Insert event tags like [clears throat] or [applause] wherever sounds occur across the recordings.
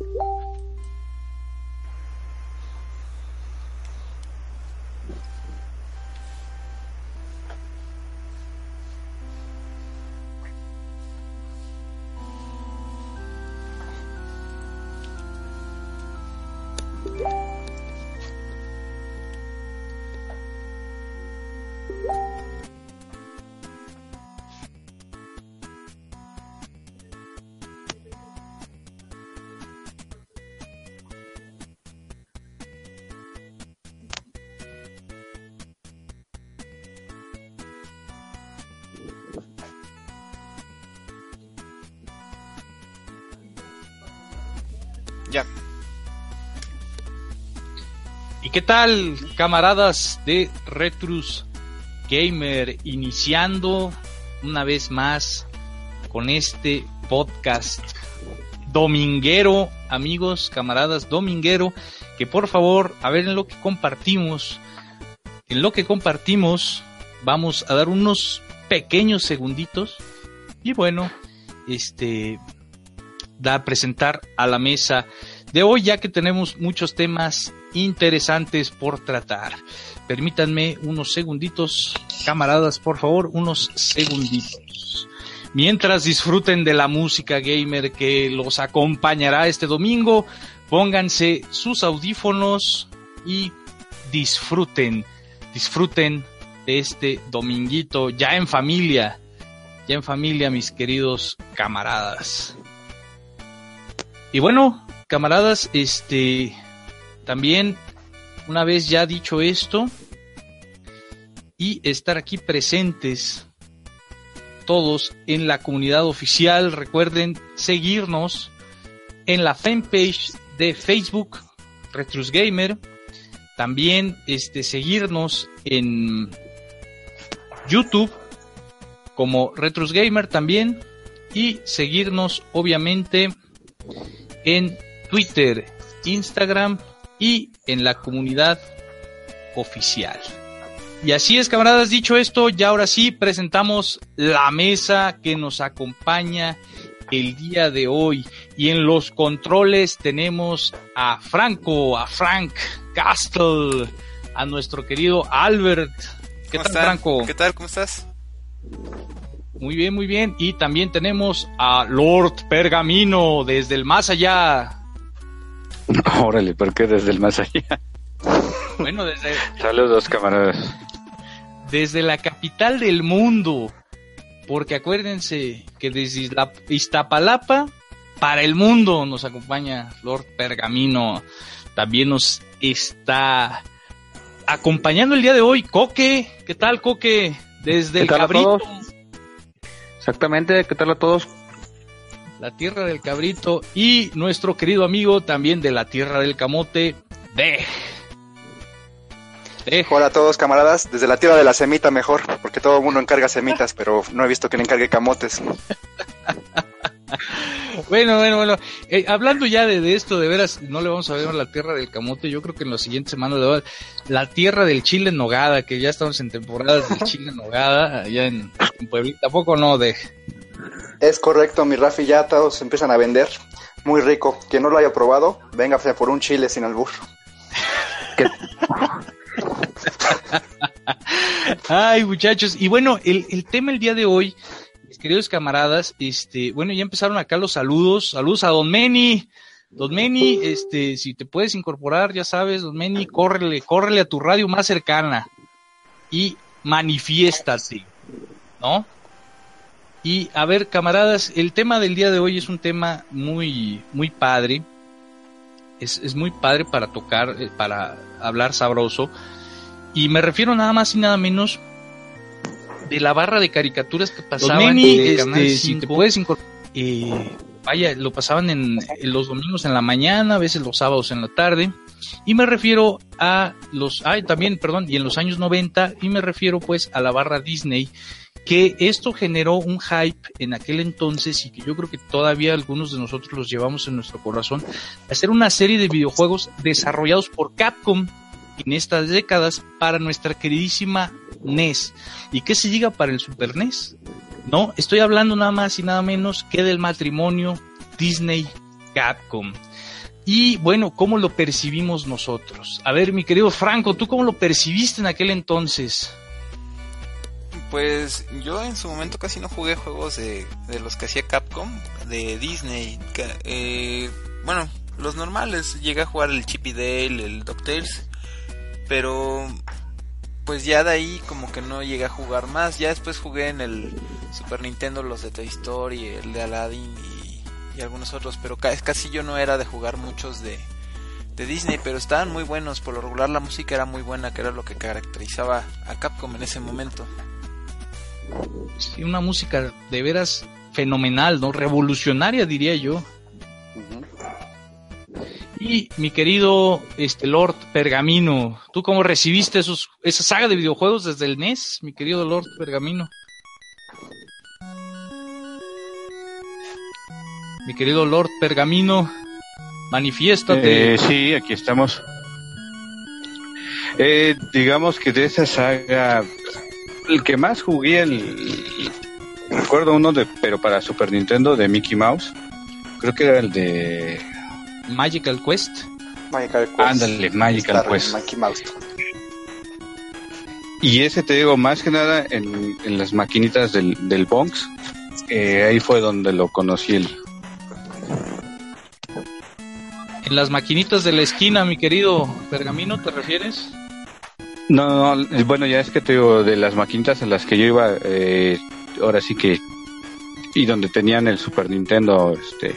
Yeah. ¿Qué tal, camaradas de Retrus Gamer? Iniciando una vez más con este podcast dominguero, amigos, camaradas, dominguero, que por favor, a ver en lo que compartimos, en lo que compartimos, vamos a dar unos pequeños segunditos y bueno, este, da presentar a la mesa de hoy, ya que tenemos muchos temas interesantes por tratar. Permítanme unos segunditos, camaradas, por favor, unos segunditos. Mientras disfruten de la música gamer que los acompañará este domingo, pónganse sus audífonos y disfruten, disfruten de este dominguito ya en familia, ya en familia, mis queridos camaradas. Y bueno, camaradas, este, también, una vez ya dicho esto, y estar aquí presentes todos en la comunidad oficial, recuerden seguirnos en la fanpage de Facebook, Retrus Gamer, también este, seguirnos en YouTube como Retrus Gamer también. Y seguirnos obviamente en Twitter, Instagram y en la comunidad oficial. Y así es, camaradas, dicho esto, ya ahora sí presentamos la mesa que nos acompaña el día de hoy. Y en los controles tenemos a Franco, a Frank Castle, a nuestro querido Albert. ¿Qué tal, Franco? ¿Qué tal? ¿Cómo estás? Muy bien, muy bien. Y también tenemos a Lord Pergamino desde el más allá. [laughs] Órale, ¿por qué desde el más allá? Bueno, desde... Saludos, camaradas. Desde la capital del mundo. Porque acuérdense que desde la Iztapalapa para el mundo nos acompaña Lord Pergamino. También nos está acompañando el día de hoy Coque. ¿Qué tal, Coque? Desde el Cabrito. Exactamente, ¿qué tal a todos? La tierra del cabrito y nuestro querido amigo también de la tierra del camote, de. Hola a todos camaradas, desde la tierra de la semita mejor, porque todo el mundo encarga semitas, pero no he visto que le encargue camotes. [laughs] bueno, bueno, bueno. Eh, hablando ya de, esto, de veras, no le vamos a ver la tierra del camote. Yo creo que en las siguientes semanas le la tierra del chile en nogada, que ya estamos en temporadas del [laughs] chile en nogada, allá en, en Pueblita. poco no? De, es correcto, mi Rafi, ya todos empiezan a vender. Muy rico. Quien no lo haya probado, venga por un chile sin albur. Ay, muchachos. Y bueno, el, el, tema el día de hoy, mis queridos camaradas, este, bueno, ya empezaron acá los saludos. Saludos a Don Meni. Don Meni, este, si te puedes incorporar, ya sabes, Don Meni, córrele, córrele a tu radio más cercana y manifiéstate, ¿no? Y a ver, camaradas, el tema del día de hoy es un tema muy, muy padre. Es, es muy padre para tocar, eh, para hablar sabroso. Y me refiero nada más y nada menos de la barra de caricaturas que pasaban en el este, Si te puedes eh, vaya, lo pasaban en, en, los domingos en la mañana, a veces los sábados en la tarde. Y me refiero a los, ay, también, perdón, y en los años 90, y me refiero pues a la barra Disney que esto generó un hype en aquel entonces y que yo creo que todavía algunos de nosotros los llevamos en nuestro corazón, hacer una serie de videojuegos desarrollados por Capcom en estas décadas para nuestra queridísima NES. ¿Y qué se diga para el Super NES? No, estoy hablando nada más y nada menos que del matrimonio Disney Capcom. y bueno, ¿cómo lo percibimos nosotros? A ver, mi querido Franco, ¿tú cómo lo percibiste en aquel entonces? Pues yo en su momento casi no jugué juegos de, los que hacía Capcom, de Disney. Eh, bueno, los normales, llegué a jugar el Chip Dale, el DuckTales, pero pues ya de ahí como que no llegué a jugar más. Ya después jugué en el Super Nintendo los de Toy Story, el de Aladdin y, algunos otros, pero casi yo no era de jugar muchos de, de Disney, pero estaban muy buenos. Por lo regular la música era muy buena, que era lo que caracterizaba a Capcom en ese momento. Sí, una música de veras fenomenal, ¿no? Revolucionaria diría yo. Y mi querido este Lord Pergamino, ¿tú cómo recibiste esos, esa saga de videojuegos desde el NES, mi querido Lord Pergamino? Mi querido Lord Pergamino, manifiéstate. Eh, sí, aquí estamos. Eh, digamos que de esa saga, el que más jugué, el, recuerdo uno de, pero para Super Nintendo de Mickey Mouse, creo que era el de Magical Quest. Magical Quest. Ándale, Magical Quest. Y ese te digo, más que nada en, en las maquinitas del, del Bonks, eh, ahí fue donde lo conocí el... En las maquinitas de la esquina, mi querido Pergamino, ¿te refieres? No, no, bueno, ya es que te digo, de las maquinitas en las que yo iba, eh, ahora sí que... Y donde tenían el Super Nintendo, este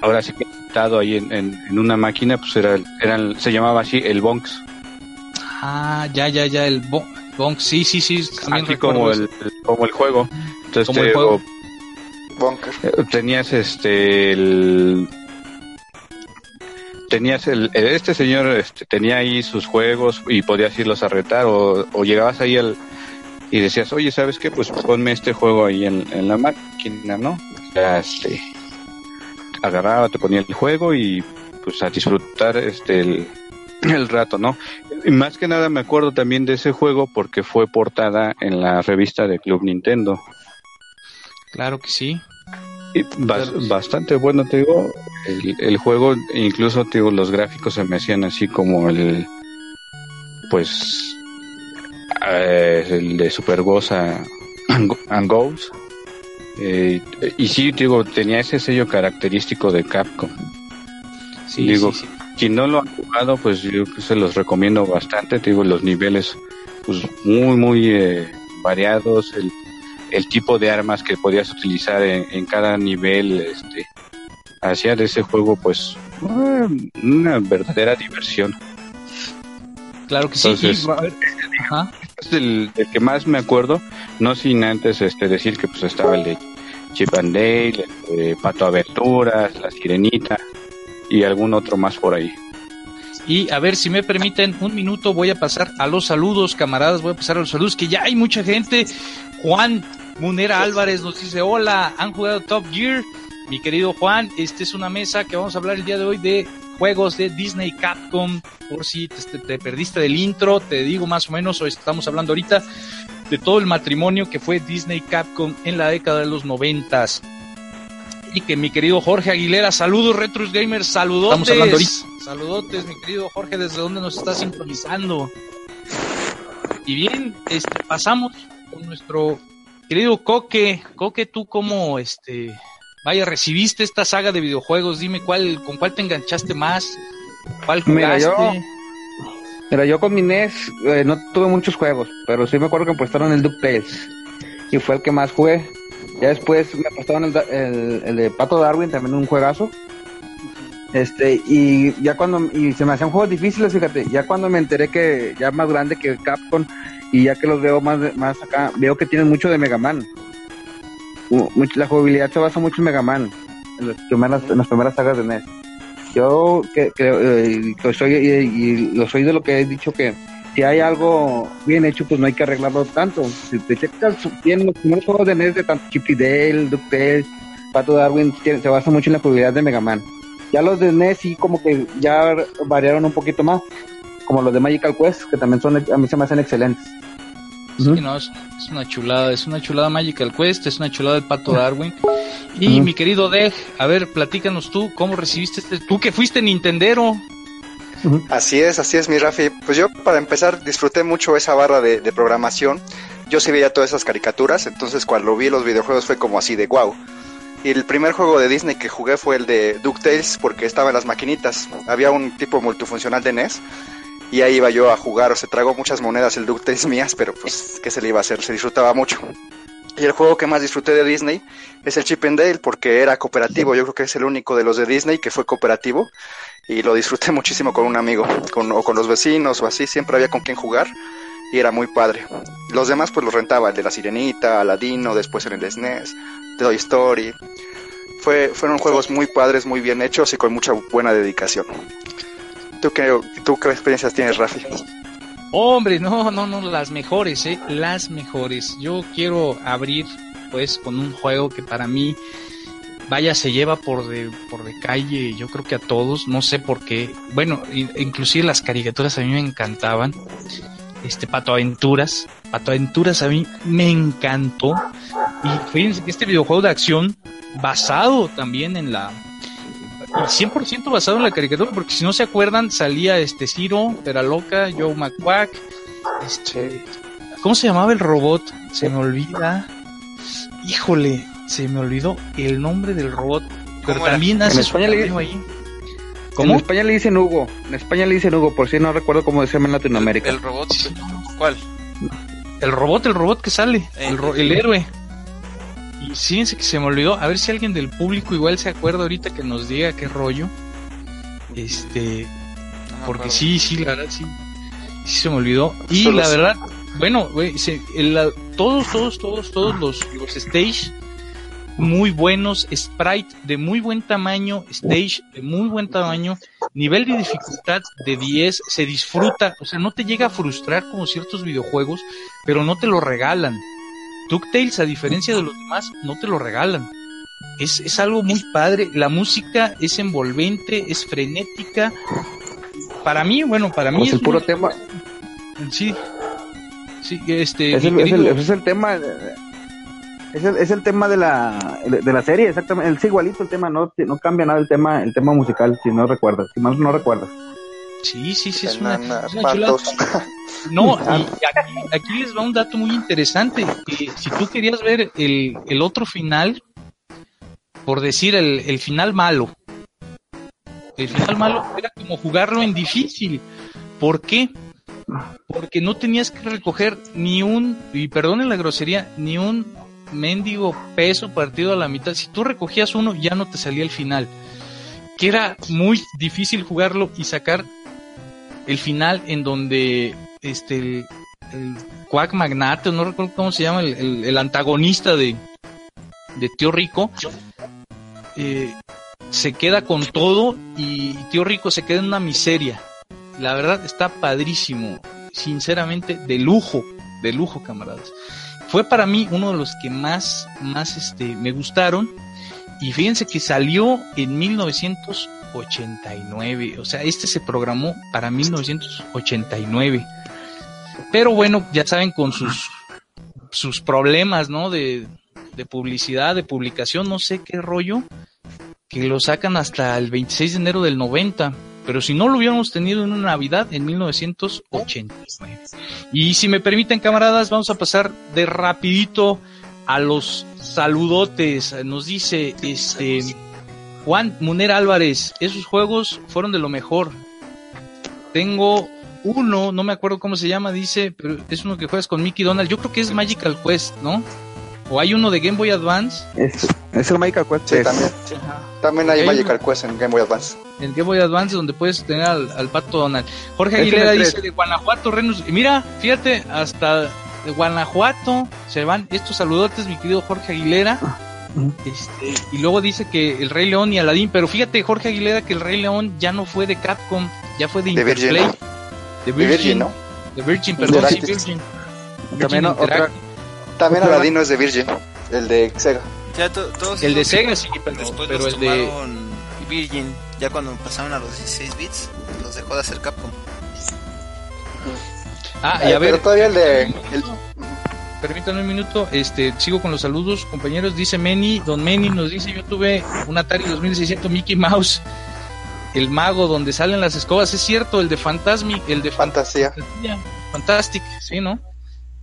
ahora sí que estado ahí en, en, una máquina, pues era, eran, se llamaba así el Bonks. Ah, ya, ya, ya, el Bonks, sí, sí, sí. También como el, como el juego. Entonces como el juego. Eh, tenías este, el, tenías el, este señor este, tenía ahí sus juegos y podías irlos a retar o, o llegabas ahí al, y decías, oye, ¿sabes qué? Pues ponme este juego ahí en, la máquina, ¿no? Este, agarraba, te ponía el juego y pues a disfrutar este el, rato, ¿no? Y más que nada me acuerdo también de ese juego porque fue portada en la revista de Club Nintendo. Claro que sí. Bastante bueno, te digo, el, juego, incluso te digo, los gráficos se me hacían así como el, pues, eh, el de Super Goza and Goals eh, y sí, digo, tenía ese sello característico de Capcom. Sí, digo, quien no lo ha jugado, pues yo se los recomiendo bastante. digo, los niveles, pues muy, muy eh, variados. El, el tipo de armas que podías utilizar en, cada nivel, este, hacía de ese juego, pues, una verdadera diversión. Claro que sí. es el, que más me acuerdo, no sin antes este decir que pues estaba el de Chip and Dale, el Pato Aventuras, La Sirenita y algún otro más por ahí. Y a ver si me permiten un minuto, voy a pasar a los saludos, camaradas, voy a pasar a los saludos, que ya hay mucha gente. Juan Munera Álvarez nos dice, hola, han jugado Top Gear. Mi querido Juan, esta es una mesa que vamos a hablar el día de hoy de juegos de Disney Capcom. Por si te, perdiste del intro, te digo más o menos, hoy estamos hablando ahorita de todo el matrimonio que fue Disney Capcom en la década de los noventas. Y que mi querido Jorge Aguilera, saludos Retros Gamers, saludotes. Estamos hablando ahorita. Saludotes, mi querido Jorge, desde donde nos está sintonizando. Y bien, este, pasamos con nuestro querido Coque. Coque, tú como este Vaya, recibiste esta saga de videojuegos, dime cuál, con cuál te enganchaste más, cuál jugaste. Mira, yo, mira, yo con mi NES eh, no tuve muchos juegos, pero sí me acuerdo que me prestaron el DuckTales y fue el que más jugué. Ya después me prestaron el, el, de Pato Darwin, también un juegazo. Este, y ya cuando, y se me hacían juegos difíciles, fíjate, ya cuando me enteré que ya más grande que Capcom y ya que los veo más, más acá, veo que tienen mucho de Mega Man la jugabilidad se basa mucho en Mega Man, en las primeras, en las primeras sagas de NES. Yo que, eh, soy y, lo soy de lo que he dicho que si hay algo bien hecho, pues no hay que arreglarlo tanto. Si te checas bien los primeros juegos de NES de tanto Chip y Dale, DuckTales, Pato Darwin, se basa mucho en la jugabilidad de Mega Man. Ya los de NES sí como que ya variaron un poquito más, como los de Magical Quest, que también son a mí se me hacen excelentes. no, es, una chulada, es una chulada Magical Quest, es una chulada el Pato Darwin. Y mi querido Dej, a ver, platícanos tú, ¿cómo recibiste este? Tú que fuiste Nintendero. Así es, así es, mi Rafi. Pues yo, para empezar, disfruté mucho esa barra de, de programación. Yo sí veía todas esas caricaturas, entonces cuando vi los videojuegos fue como así de wow. Y el primer juego de Disney que jugué fue el de DuckTales porque estaba en las maquinitas. Había un tipo multifuncional de NES y ahí iba yo a jugar. O se tragó muchas monedas el DuckTales mías, pero pues, ¿qué se le iba a hacer? Se disfrutaba mucho. Y el juego que más disfruté de Disney es el Chip and Dale porque era cooperativo. Yo creo que es el único de los de Disney que fue cooperativo y lo disfruté [laughs] muchísimo con un amigo con, o con los vecinos o así. Siempre había con quien jugar y era muy padre. Los demás pues los rentaba, el de la Sirenita, Aladino, después en el SNES, Toy Story. Fue, fueron juegos muy padres, muy bien hechos y con mucha buena dedicación. ¿Tú qué, tú qué experiencias tienes, Rafi? Hombre, no, no, no, las mejores, ¿eh? Las mejores. Yo quiero abrir, pues, con un juego que para mí, vaya, se lleva por de, por de calle, yo creo que a todos, no sé por qué. Bueno, inclusive las caricaturas a mí me encantaban. Este, Pato Aventuras. Pato Aventuras a mí me encantó. Y fíjense que este videojuego de acción basado también en la 100% basado en la caricatura, porque si no se acuerdan, salía este Ciro, Loca, Joe McQuack, este, ¿cómo se llamaba el robot? Se me olvida. Híjole, se me olvidó el nombre del robot, pero también hace en España le... ahí. ¿Cómo? En España le dicen Hugo, en España le dicen Hugo, por si no recuerdo cómo decirme en Latinoamérica. ¿El, robot? ¿Cuál? El robot, el robot que sale, el, el héroe. Y fíjense que se me olvidó, a ver si alguien del público igual se acuerda ahorita que nos diga qué rollo. Este, porque sí, sí, la verdad sí, sí se me olvidó. Y la verdad, bueno, güey, todos, todos, todos, todos los, los stage muy buenos, sprite de muy buen tamaño, stage de muy buen tamaño, nivel de dificultad de 10, se disfruta, o sea, no te llega a frustrar como ciertos videojuegos, pero no te lo regalan. DuckTales, a diferencia de los demás, no te lo regalan. Es, es algo muy padre. La música es envolvente, es frenética. Para mí, bueno, para mí pues es el puro tema. Sí. Sí, este. Es el, es el, es el tema. Es el, es el, tema de la, de la serie, exactamente. Es igualito el tema, no, no cambia nada el tema, el tema musical, si no recuerdas, si más no recuerdas. Sí, sí, sí, es una, No, [laughs] y aquí, les va un dato muy interesante. Que si tú querías ver el, el otro final, por decir el, el final malo, el final malo era como jugarlo en difícil. ¿Por qué? Porque no tenías que recoger ni un, y perdonen la grosería, ni un mendigo peso partido a la mitad. Si tú recogías uno, ya no te salía el final. Que era muy difícil jugarlo y sacar el final en donde este el, Quack Magnate, no recuerdo cómo se llama, el, antagonista de, de Tío Rico, eh, se queda con todo y Tío Rico se queda en una miseria. La verdad está padrísimo, sinceramente, de lujo, de lujo, camaradas. Fue para mí uno de los que más, más este, me gustaron. Y fíjense que salió en 1900 89. O sea, este se programó para 1989. Pero bueno, ya saben, con sus, sus problemas, ¿no? De, de publicidad, de publicación, no sé qué rollo, que lo sacan hasta el 26 de enero del 90. Pero si no lo hubiéramos tenido en una Navidad en 1989. Y si me permiten, camaradas, vamos a pasar de rapidito a los saludotes. Nos dice este Juan Muner Álvarez, esos juegos fueron de lo mejor. Tengo uno, no me acuerdo cómo se llama, dice, pero es uno que juegas con Mickey Donald. Yo creo que es Magical Quest, ¿no? O hay uno de Game Boy Advance. Es, es el Magical Quest. Sí, también. También hay, Magical Quest en Game Boy Advance. En Game Boy Advance, donde puedes tener al, pato Donald. Jorge Aguilera dice de Guanajuato, Renus. Mira, fíjate, hasta de Guanajuato se van estos saludotes, mi querido Jorge Aguilera. Este, y luego dice que el Rey León y Aladdin, pero fíjate Jorge Aguilera que el Rey León ya no fue de Capcom, ya fue de Interplay. De Virgin, ¿no? De Virgin, perdón, sí, Virgin. También, otra, también Aladdin no es de Virgin, el de Sega. el de Sega sí, pero, después pero el de Virgin, ya cuando pasaron a los 16 bits, los dejó de hacer Capcom. Ah, y a ver, pero todavía el de permítanme un minuto, este, sigo con los saludos, compañeros. Dice Meni, Don Meni nos dice, yo tuve un Atari 2600 Mickey Mouse, el mago donde salen las escobas, es cierto, el de Fantasmic, el de Fantasía. Fantastic, sí, ¿no?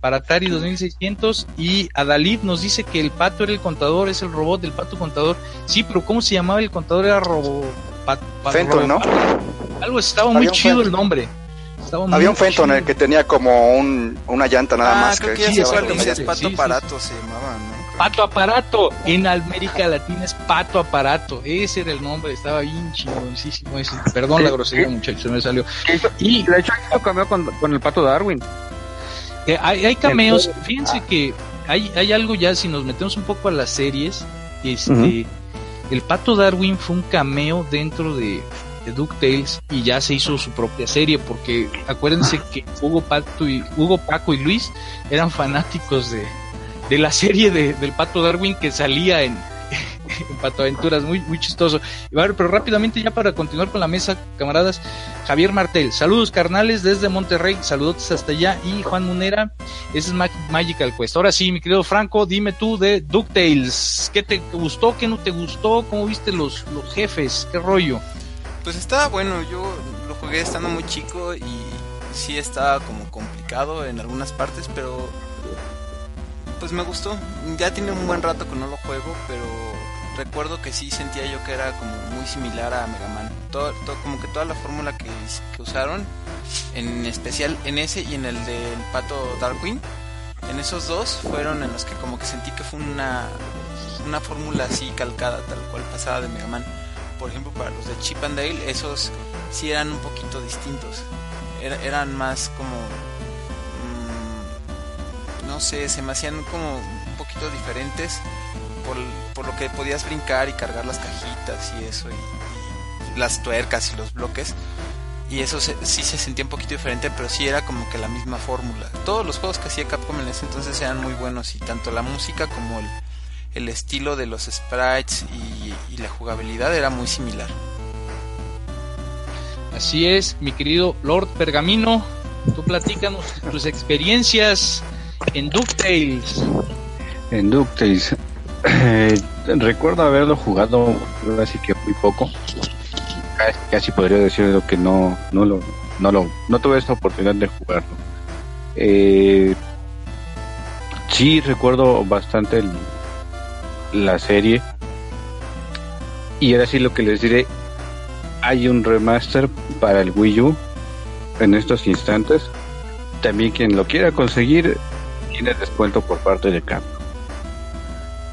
Para Atari 2600 y Adalid nos dice que el pato era el contador, es el robot del pato contador. Sí, pero ¿cómo se llamaba el contador? Era robo... Pat, pat, Fenton, ¿no? Algo estaba muy Había chido Fenton. el nombre. Había un Fenton chido. en el que tenía como un, una llanta nada ah, más. creo que que sí, Pato sí, sí. Aparato se llamaba, ¿no? Pato Aparato. En América Latina es Pato Aparato. Ese era el nombre. Estaba bien chingoncísimo ese. Perdón la grosería, muchachos, se me salió. Y De hecho, hizo cameo con, con el pato Darwin. eh, hay, hay cameos. Fíjense que hay, hay algo ya, si nos metemos un poco a las series, este, el Pato Darwin fue un cameo dentro de, de DuckTales y ya se hizo su propia serie, porque acuérdense [laughs] que Hugo, Pato y, Hugo Paco y Luis eran fanáticos de, de la serie de- del Pato Darwin que salía en, [laughs] en Pato Aventuras, muy, muy chistoso. Y bueno, pero rápidamente ya para continuar con la mesa, camaradas, Javier Martel, saludos carnales desde Monterrey, saludos hasta allá, y Juan Munera, ese es Mag- Magical Quest. Ahora sí, mi querido Franco, dime tú de DuckTales, ¿qué te gustó, qué no te gustó, cómo viste los, los jefes, qué rollo? Pues estaba bueno, yo lo jugué estando muy chico y sí estaba como complicado en algunas partes, pero pues me gustó. Ya tiene un buen rato que no lo juego, pero recuerdo que sí sentía yo que era como muy similar a Mega Man. Todo, todo- como que toda la fórmula que, que usaron, en especial en ese y en el del pato Darwin, en esos dos fueron en los que como que sentí que fue una, una fórmula así calcada, tal cual pasada de Mega Man por ejemplo, para los de Chip and Dale, esos sí eran un poquito distintos. Era- eran más como. mm, no sé, se me hacían como un poquito diferentes por, por lo que podías brincar y cargar las cajitas y eso, y, y las tuercas y los bloques. Y eso se- sí se sentía un poquito diferente, pero sí era como que la misma fórmula. Todos los juegos que hacía Capcom en ese entonces eran muy buenos, y tanto la música como el, el estilo de los sprites y, y la jugabilidad era muy similar. Así es, mi querido Lord Pergamino, tú platícanos tus experiencias en DuckTales. En DuckTales. eh, recuerdo haberlo jugado así que muy poco. Casi, casi podría decir que no, no lo, no lo, no tuve esta oportunidad de jugarlo. Eh, sí recuerdo bastante el- la serie. Y ahora sí lo que les diré, hay un remaster para el Wii U en estos instantes. También quien lo quiera conseguir tiene descuento por parte de Capcom.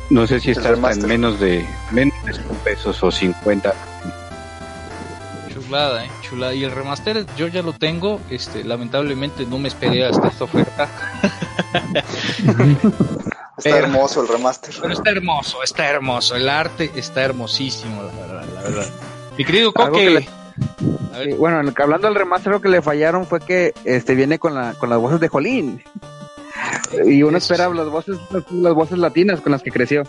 No sé si está en menos de menos de 100 pesos o 50. Chulada, eh, chulada. Y el remaster yo ya lo tengo, este, lamentablemente no me esperé hasta esta oferta. [laughs] [laughs] Está Pero- hermoso el remaster. Pero está hermoso, está hermoso. El arte está hermosísimo, la verdad, la verdad. Mi querido Coque. le- Sí, bueno, en el- hablando del remaster, lo que le fallaron fue que este viene con, la, con las voces de Jolín. Y uno Eso espera sí. las voces, las voces latinas con las que creció.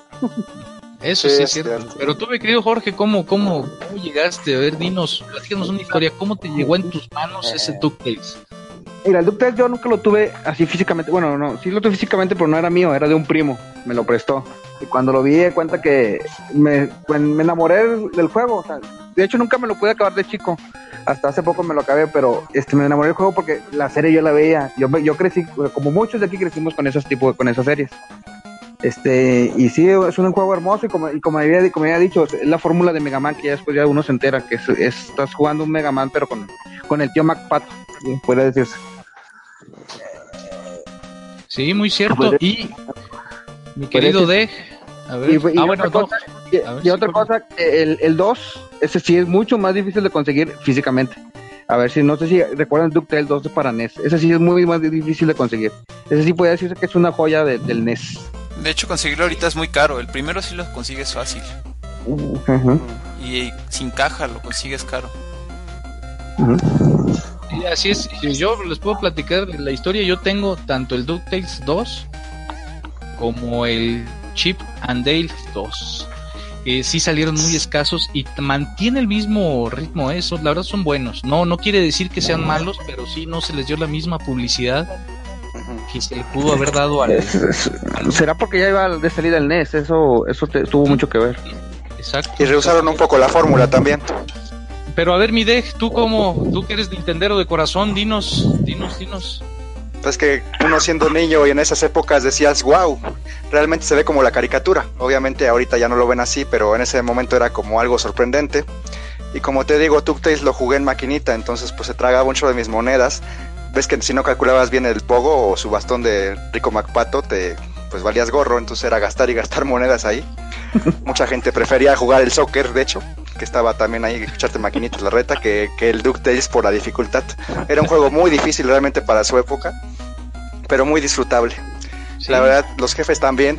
Eso Sí, sí, es es cierto. cierto. Pero tú, mi querido Jorge, ¿cómo, cómo, cómo llegaste? A ver, dinos, platícanos una historia. ¿Cómo te llegó en tus manos ese DuckTales? Mira, el DuckTales yo nunca lo tuve así físicamente. Bueno, no, sí lo tuve físicamente, pero no era mío, era de un primo. Me lo prestó. Y cuando lo vi, di cuenta que me, pues, me enamoré del, juego. o sea, de hecho, nunca me lo pude acabar de chico. Hasta hace poco me lo acabé, pero este, me enamoré del juego porque la serie yo la veía. Yo, yo crecí, como muchos de aquí crecimos con esos tipos, con esas series. Este, y sí, es un juego hermoso y como, y como, había, como había dicho, es la fórmula de Mega Man que ya después ya uno se entera que es, es- estás jugando un Mega Man pero con, con el tío MacPato, puede decirse. Sí, muy cierto. Pues, Y mi querido Dej, a ver. Y, y ah, otra bueno, no. cosa, y- A ver, y sí, otra por- cosa, el, el 2, ese sí es mucho más difícil de conseguir físicamente. A ver si, no sé si recuerdan DuckTales 2 de para NES. Ese sí es muy más difícil de conseguir. Ese sí puede decirse que es una joya de- del NES. De hecho, conseguirlo ahorita es muy caro. El primero sí lo consigues fácil. Y sin caja lo consigues caro. ujú. Sí, así es. Yo les puedo platicar de la historia. Yo tengo tanto el DuckTales 2 como el Chip and Dale 2. Eh, sí salieron muy escasos y mantiene el mismo ritmo. Eso, la verdad son buenos. No, no quiere decir que sean malos, pero sí no se les dio la misma publicidad. Que se le pudo haber dado al... ¿Será porque ya iba de salida el NES? Eso, eso te- tuvo mucho que ver. Exacto. Y rehusaron un poco la fórmula también. Pero a ver, mi Dej, tú como, tú que eres Nintendero de corazón, dinos, dinos, dinos. Pues que uno siendo niño y en esas épocas decías, wow, realmente se ve como la caricatura. Obviamente ahorita ya no lo ven así, pero en ese momento era como algo sorprendente. Y como te digo, DuckTales lo jugué en maquinita, entonces pues se tragaba mucho de mis monedas. Ves que si no calculabas bien el pogo o su bastón de Rico MacPato, te pues valías gorro, entonces era gastar y gastar monedas ahí. [laughs] Mucha gente prefería jugar el soccer, de hecho, que estaba también ahí, echarte maquinitas la reta, que, que el DuckTales por la dificultad. Era un juego muy difícil realmente para su época, pero muy disfrutable. Sí. La verdad, los jefes también,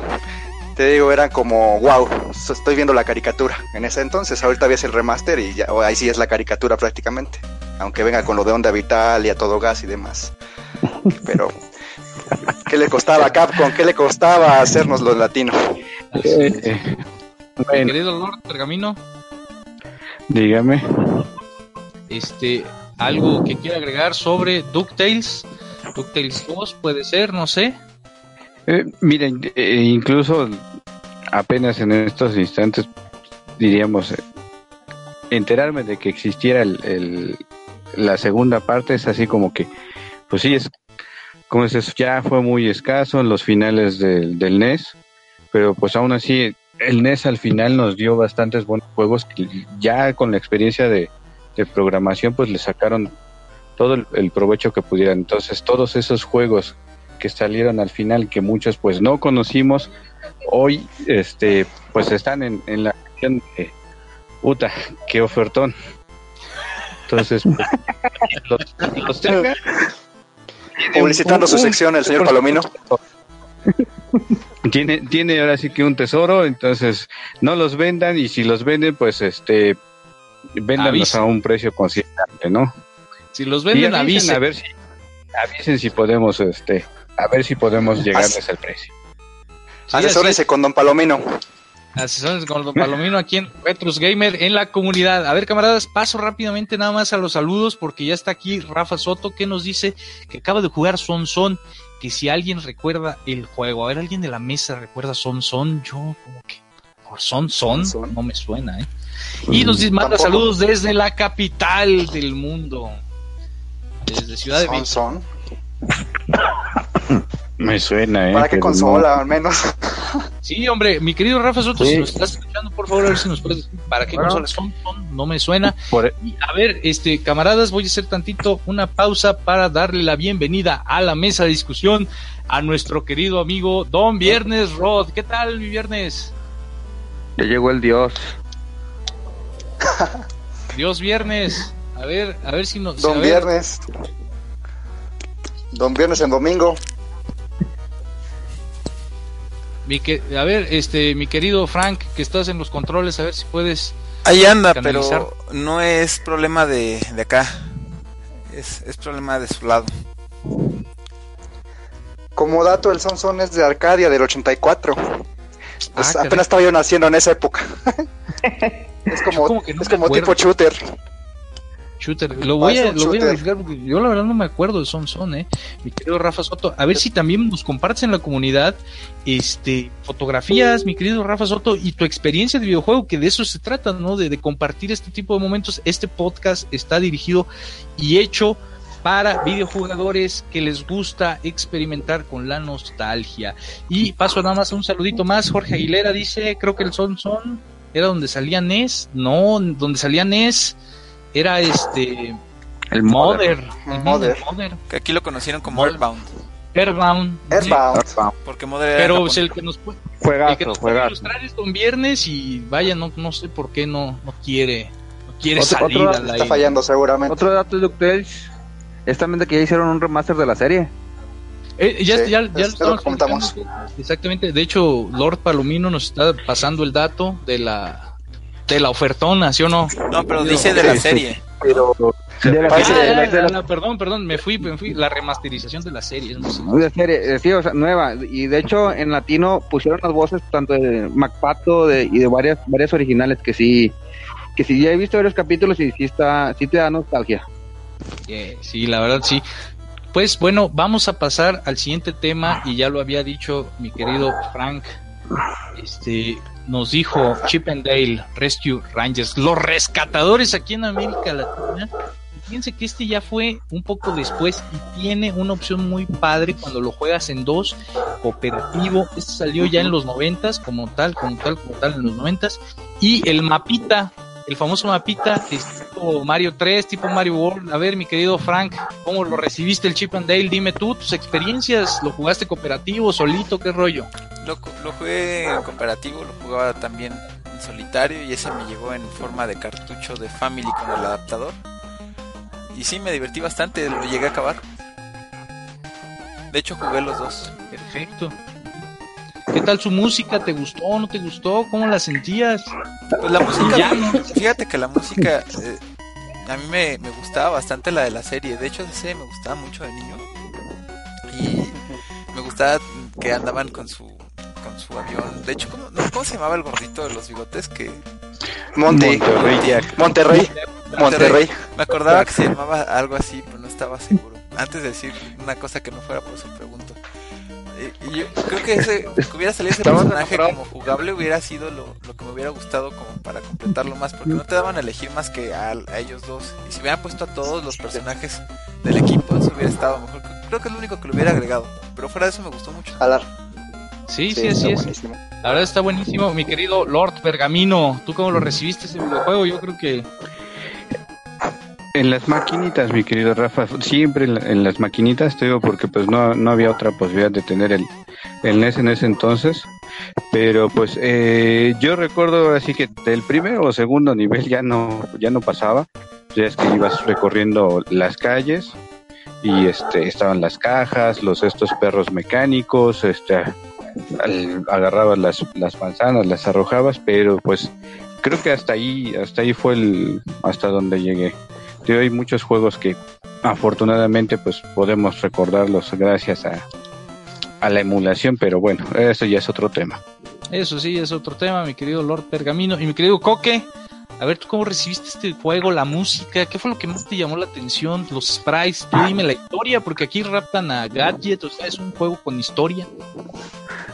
te digo, eran como, wow, estoy viendo la caricatura. En ese entonces, ahorita ves el remaster y ya, ahí sí es la caricatura prácticamente. Aunque venga con lo de onda vital y a todo gas y demás. Pero, ¿qué le costaba a Capcom? ¿Qué le costaba hacernos los latinos? Eh, bueno, querido Lord Pergamino, dígame. este, algo que quiera agregar sobre DuckTales, DuckTales 2 puede ser, no sé. Eh, miren, eh, incluso apenas en estos instantes, diríamos, eh, enterarme de que existiera el, el- la segunda parte es así como que, pues sí, es como dices, ya fue muy escaso en los finales del, del NES, pero pues aún así el NES al final nos dio bastantes buenos juegos que ya con la experiencia de, de programación pues le sacaron todo el, el provecho que pudieran. Entonces todos esos juegos que salieron al final que muchos pues no conocimos hoy este pues están en, en la sección de puta qué ofertón entonces pues, [laughs] los, los Publicitando su sección, el señor Palomino. [laughs] tiene tiene ahora sí que un tesoro entonces no los vendan y si los venden pues este véndanlos Avisen. a un precio considerable no Si los venden, avisen avisen. a ver si avisen si podemos este a ver si podemos llegarles al precio Sí, Asesórense con Don Palomino. Asesores con Don Palomino aquí en Retros Gamer en la comunidad. A ver, camaradas, paso rápidamente nada más a los saludos porque ya está aquí Rafa Soto que nos dice que acaba de jugar Son Son. Que si alguien recuerda el juego, a ver, alguien de la mesa recuerda Son Son, yo como que por Son Son Son Son. no me suena, ¿eh? Y nos manda Tampoco. saludos desde la capital del mundo, desde Ciudad de Son, México. son. Me suena eh ¿Para qué consola, al menos? [laughs] Sí, hombre, mi querido Rafa Soto, Sí. si nos estás escuchando, por favor, a ver si nos puedes decir para qué Bueno. consolas son, son, no me suena. Por- Y, a ver, este, camaradas, voy a hacer tantito una pausa para darle la bienvenida a la mesa de discusión a nuestro querido amigo Don Viernes Rod. ¿Qué tal, mi Viernes? Ya llegó el dios. Dios Viernes. A ver, a ver si nos. Don Viernes. Don Viernes en domingo. Mi que- a ver, este, mi querido Frank, que estás en los controles, a ver si puedes. Ahí anda, Canalizar. pero no es problema de, de acá. Es, es problema de su lado. Como dato, el Son es de Arcadia del 84. Pues Ah, caray. apenas estaba yo naciendo en esa época. [laughs] es como, Como que no es como acuerdo. tipo shooter. Shooter. Lo voy, Ah, a, lo voy a buscar porque yo la verdad no me acuerdo de Son Son, eh. Mi querido Rafa Soto. A ver si también nos compartes en la comunidad este fotografías, mi querido Rafa Soto, y tu experiencia de videojuego, que de eso se trata, ¿no? De, de compartir este tipo de momentos. Este podcast está dirigido y hecho para videojugadores que les gusta experimentar con la nostalgia. Y paso nada más a un saludito más. Jorge Aguilera dice, creo que el Son Son era donde salía NES. No, donde salía NES era este El Mother, Mother. Mother, Mother, Que aquí lo conocieron como Earthbound. Airbound, sí. Airbound. Porque Mother era pero japonés. pues, el que nos puede, el que Juegazo, nos puede juegazo. ilustrar es Don Viernes y vaya, no, no sé por qué no, no quiere, no quiere Otro- salir otro al Está aire. fallando seguramente. Otro dato de DuckTales es también de que ya hicieron un remaster de la serie. Eh, ya, Sí, ya, ya es- lo es lo comentamos. Exactamente. De hecho, Lord Palomino nos está pasando el dato de la de la ofertona, ¿sí o no? No, pero dice de la serie. pero De la Ah, serie, ya, de la- de la- la- perdón, perdón, me fui, me fui. La remasterización de la serie. es de serie, eh, sí, o sea, nueva. Y de hecho, en latino pusieron las voces tanto de MacPato de, y de varias varias originales que sí, que sí, ya he visto varios capítulos y sí, está, sí te da nostalgia. Eh, sí, la verdad sí. Pues bueno, vamos a pasar al siguiente tema y ya lo había dicho mi querido Frank. Este nos dijo Chip and Dale Rescue Rangers, los rescatadores aquí en América Latina. Fíjense que este ya fue un poco después y tiene una opción muy padre cuando lo juegas en dos, cooperativo. Este salió ya en los noventas, como tal, como tal, como tal, en los noventas. Y el mapita el famoso mapita tipo Mario 3, tipo Mario World. A ver, mi querido Frank, ¿cómo lo recibiste el Chip and Dale? Dime tú tus experiencias. ¿Lo jugaste cooperativo, solito? ¿Qué rollo? Lo, lo jugué en cooperativo, lo jugaba también en solitario y ese me llegó en forma de cartucho de Family con el adaptador. Y sí, me divertí bastante, lo llegué a acabar. De hecho, jugué los dos. Perfecto. ¿Qué tal su música? ¿Te gustó? o ¿No te gustó? ¿Cómo la sentías? Pues la música, fíjate que la música eh, a mí me, me, gustaba bastante la de la serie. De hecho, ese me gustaba mucho de niño. Y me gustaba que andaban con su con su avión. De hecho, ¿cómo, ¿cómo se llamaba el gordito de los bigotes? que Monterrey. Monterrey. Monterrey. Me acordaba que se llamaba algo así, pero no estaba seguro. Antes de decir una cosa que no fuera, por eso pregunto. Y yo creo que ese, que hubiera salido ese personaje como jugable hubiera sido lo, lo, que me hubiera gustado como para completarlo más, porque no te daban a elegir más que a, a, ellos dos. Y si hubieran puesto a todos los personajes del equipo, eso hubiera estado mejor. Creo que es lo único que lo hubiera agregado. Pero fuera de eso me gustó mucho. Alar. Sí, sí, sí, así es. La verdad está buenísimo. Mi querido Lord Pergamino, ¿tú cómo lo recibiste ese videojuego? Yo creo que en las maquinitas, mi querido Rafa, siempre en, las maquinitas, te digo, porque pues no, no había otra posibilidad de tener el, el NES en ese entonces. Pero pues eh, yo recuerdo así que del primero o segundo nivel ya no, ya no pasaba. Ya es que ibas recorriendo las calles y este estaban las cajas, los estos perros mecánicos, este agarrabas las, las manzanas, las arrojabas, pero pues creo que hasta ahí, hasta ahí fue el, hasta donde llegué hay muchos juegos que afortunadamente pues podemos recordarlos gracias a, a la emulación, pero bueno, eso ya es otro tema. Eso sí, es otro tema, mi querido Lord Pergamino. Y mi querido Coque, a ver, ¿tú cómo recibiste este juego, la música? ¿Qué fue lo que más te llamó la atención? Los sprites, tú dime la historia, porque aquí raptan a Gadget, o sea, es un juego con historia.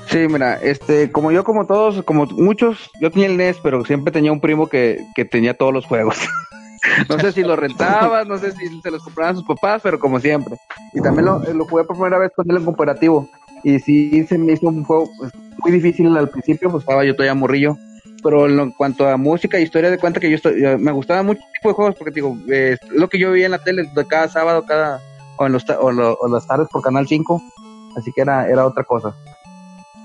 Sí, mira, este, como yo, como todos, como muchos, yo tenía el NES, pero siempre tenía un primo que, que tenía todos los juegos. [laughs] [laughs] No sé si lo rentaban, no sé si se los compraban sus papás, pero como siempre. Y también lo, lo jugué por primera vez con él en cooperativo. Y sí se me hizo un juego pues, muy difícil al principio, pues estaba yo todavía morrillo. Pero en cuanto a música y historia de cuenta que yo estoy, me gustaba mucho este tipo de juegos porque digo, lo que yo veía en la tele de cada sábado, cada o en los o, o las tardes por Canal 5. Así que era era otra cosa.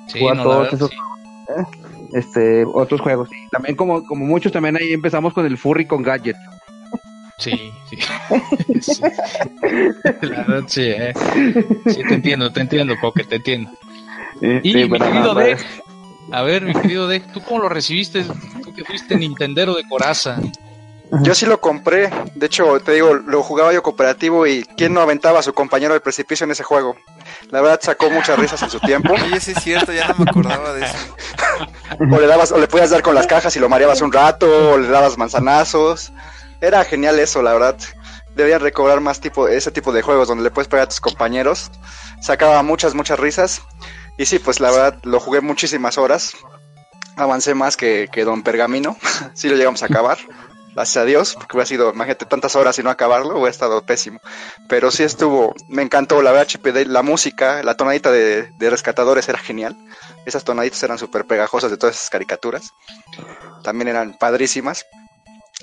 Sí, no, todos esos, ¿eh? este otros juegos. También como como muchos también ahí empezamos con el furry con gadget. Sí, sí. [laughs] sí. La verdad, sí, ¿eh? Sí, te entiendo, te entiendo, Coque, te entiendo. y mi querido Deck, a ver, mi querido Deck, ¿tú cómo lo recibiste? Tú que fuiste Nintendero de Coraza. Yo sí lo compré, de hecho, te digo, lo jugaba yo cooperativo y ¿quién no aventaba a su compañero del precipicio en ese juego? La verdad sacó muchas risas en su tiempo. [laughs] Oye, sí es cierto, ya no me acordaba de eso. o le dabas, o le podías dar con las cajas y lo mareabas un rato, o le dabas manzanazos. Era genial eso, la verdad. Deberían recobrar más tipo, ese tipo de juegos donde le puedes pegar a tus compañeros. Sacaba muchas, muchas risas. Y sí, pues la verdad lo jugué muchísimas horas. Avancé más que, que Don Pergamino. [laughs] sí lo llegamos a acabar. Gracias a Dios, porque hubiera sido, imagínate, tantas horas y no acabarlo, hubiera estado pésimo. Pero sí estuvo, me encantó la HPD, la música, la tonadita de, de rescatadores era genial. Esas tonaditas eran súper pegajosas de todas esas caricaturas. También eran padrísimas.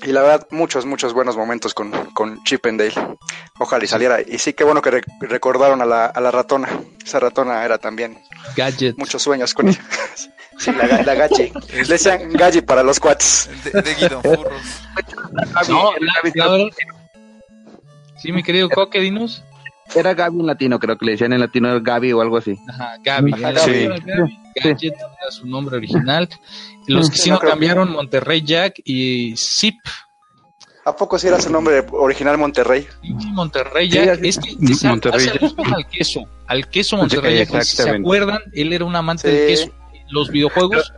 Y la verdad, muchos, muchos buenos momentos con, con Chip and Dale. Ojalá y saliera. Y sí, qué bueno que recordaron a la, a la ratona. Esa ratona era también. Gadget. Muchos sueños con ella. [laughs] sí, la, la gachi. [laughs] Le decían gachi para los cuates. De, de Guido Furros. No, la, Sí, mi querido Coque, dinos. Era Gaby en latino, creo que le decían en latino Gaby o algo así. Ajá, Gaby. Sí. Gadget era su nombre original. Los que sí no cambiaron, Monterrey Jack y Zip. ¿A poco sí era su nombre original Monterrey? Sí, Monterrey Jack. es que es Monterrey al queso, al queso Monterrey Jack. Si se acuerdan, él era un amante del queso. Los videojuegos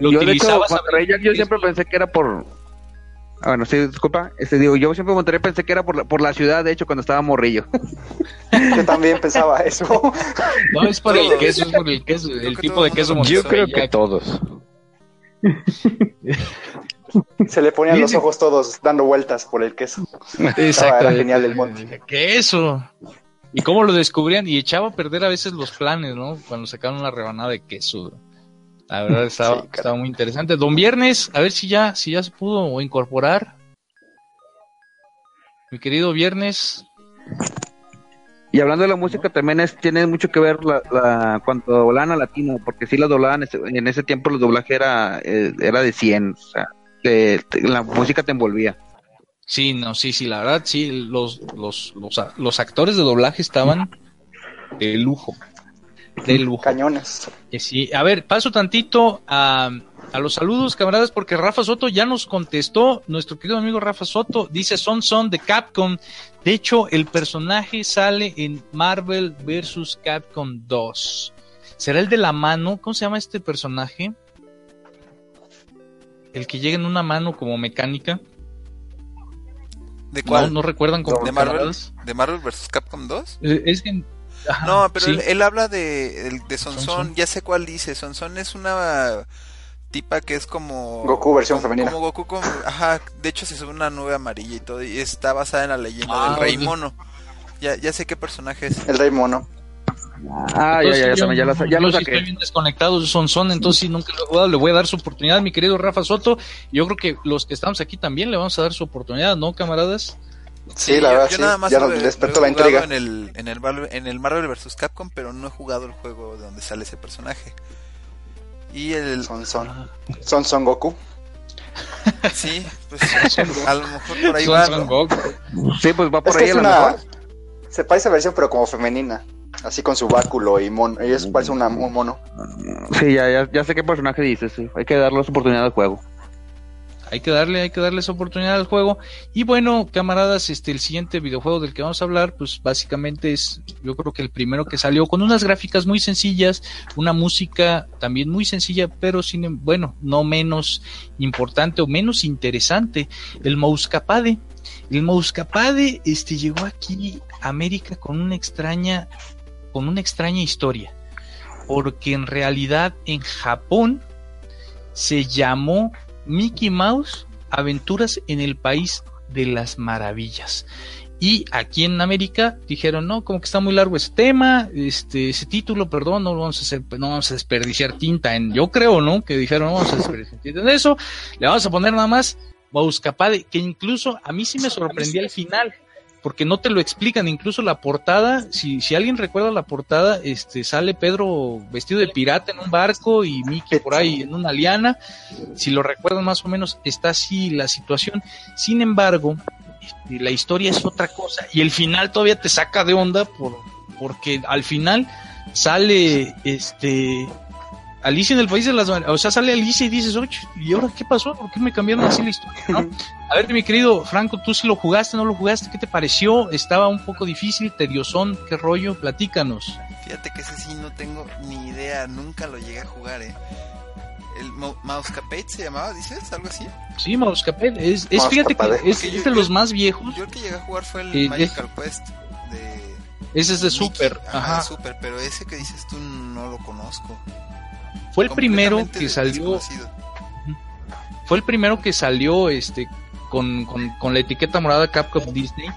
lo yo, utilizaba. Monterrey Jack yo siempre pensé que era por Ah, bueno, sí, disculpa. Este, digo, yo siempre Monterrey pensé que era por la, por la ciudad, de hecho, cuando estaba morrillo. [laughs] Yo también pensaba eso. No, es por el queso, es por el queso, el tipo de queso Yo creo Monterrey, que todos. [laughs] Se le ponían los ojos todos dando vueltas por el queso. Exacto. era genial el monte. Queso. Y cómo lo descubrían y echaba a perder a veces los planes, ¿no? Cuando sacaron una rebanada de queso. La verdad estaba, Sí, estaba muy interesante. Don Viernes, a ver si ya, si ya se pudo incorporar. Mi querido Viernes. Y hablando de la música, también es, tiene mucho que ver la, la, cuando doblaban a latino, porque sí la doblaban, ese- en ese tiempo el doblaje era, eh, era de 100, o sea, que la música te envolvía. Sí, no, sí, sí, la verdad, sí, los, los, los, los actores de doblaje estaban de lujo. De lujo. Cañones. Que sí. A ver, paso tantito a, a los saludos, camaradas, porque Rafa Soto ya nos contestó. Nuestro querido amigo Rafa Soto dice Son Son de Capcom. De hecho, el personaje sale en Marvel vs. Capcom 2. ¿Será el de la mano? ¿Cómo se llama este personaje? El que llega en una mano como mecánica. ¿De ¿No, cuál? no recuerdan como ¿De Marvel? ¿De Marvel vs. Capcom 2? Eh, Es que. ajá, No, pero sí. él, él habla de, de Sonson, Sonson. ya sé cuál dice. Sonson es una tipa que es como... Goku versión como, femenina. Como Goku, con- ajá, de hecho se sube una nube amarilla y todo, y está basada en la leyenda Ah, del Rey ok. Mono. Ya, ya sé qué personaje es. El Rey Mono. Ah, ya, ya, ya, también, ya saqué. estoy bien desconectado de Son Son, entonces sí, nunca lo he jugado, le voy a dar su oportunidad, mi querido Rafa Soto. Yo creo que los que estamos aquí también le vamos a dar su oportunidad, ¿no, camaradas? Sí, la verdad, yo sí. nada más Ya despertó lo he la jugado intriga. En el, en, el, Marvel- en el Marvel vs. Capcom, pero no he jugado el juego de donde sale ese personaje. Y el... Son Son. Son Son Goku. [laughs] Sí, pues a lo mejor por ahí va, Son ¿no? Goku. Sí, pues va por Es que ahí es a lo una. mejor. Se parece a versión, pero como femenina. Así con su báculo y mono. Ella parece una, un mono. Sí, ya, ya, ya sé qué personaje dices, sí. Hay que darle su oportunidad al juego. Hay que darle, hay que darle esa oportunidad al juego. Y bueno, camaradas, este, el siguiente videojuego del que vamos a hablar, pues básicamente es, yo creo que el primero que salió con unas gráficas muy sencillas, una música también muy sencilla, pero sin, em- bueno, no menos importante o menos interesante, el Mousecapade. El Mousecapade, este, llegó aquí a América con una extraña, con una extraña historia, porque en realidad en Japón se llamó Mickey Mouse Aventuras en el País de las Maravillas. Y aquí en América dijeron, no, como que está muy largo ese tema, este, ese título, perdón, no lo vamos a hacer, no vamos a desperdiciar tinta en, yo creo, ¿no? Que dijeron, no vamos a desperdiciar tinta en eso, le vamos a poner nada más Mousecapade, que incluso a mí sí me sorprendió al final, porque no te lo explican, incluso la portada, si, si alguien recuerda la portada, este, sale Pedro vestido de pirata en un barco y Mickey por ahí en una liana, si lo recuerdan más o menos, está así la situación. Sin embargo, este, la historia es otra cosa y el final todavía te saca de onda por, porque al final sale este Alicia en el País de las o sea, sale Alicia y dices, oye, ¿y ahora qué pasó? ¿Por qué me cambiaron así la historia? no? [laughs] A ver, mi querido Franco, tú sí lo jugaste, no lo jugaste, ¿qué te pareció? Estaba un poco difícil, tediosón, qué rollo, platícanos. Fíjate que ese sí no tengo ni idea, nunca lo llegué a jugar, eh. El Mo- Mousecapade se llamaba, dices, algo así. Sí, Mousecapade, es, es fíjate que es, Porque es yo- de los yo- más viejos, Yo el que llegué a jugar fue el Eh, Magical Quest de ese es de Mickey. Super, Ajá, ajá. de Super, pero ese que dices tú no lo conozco. Fue el primero que salió, desconocido. fue el primero que salió este con, con, con la etiqueta morada Capcom Disney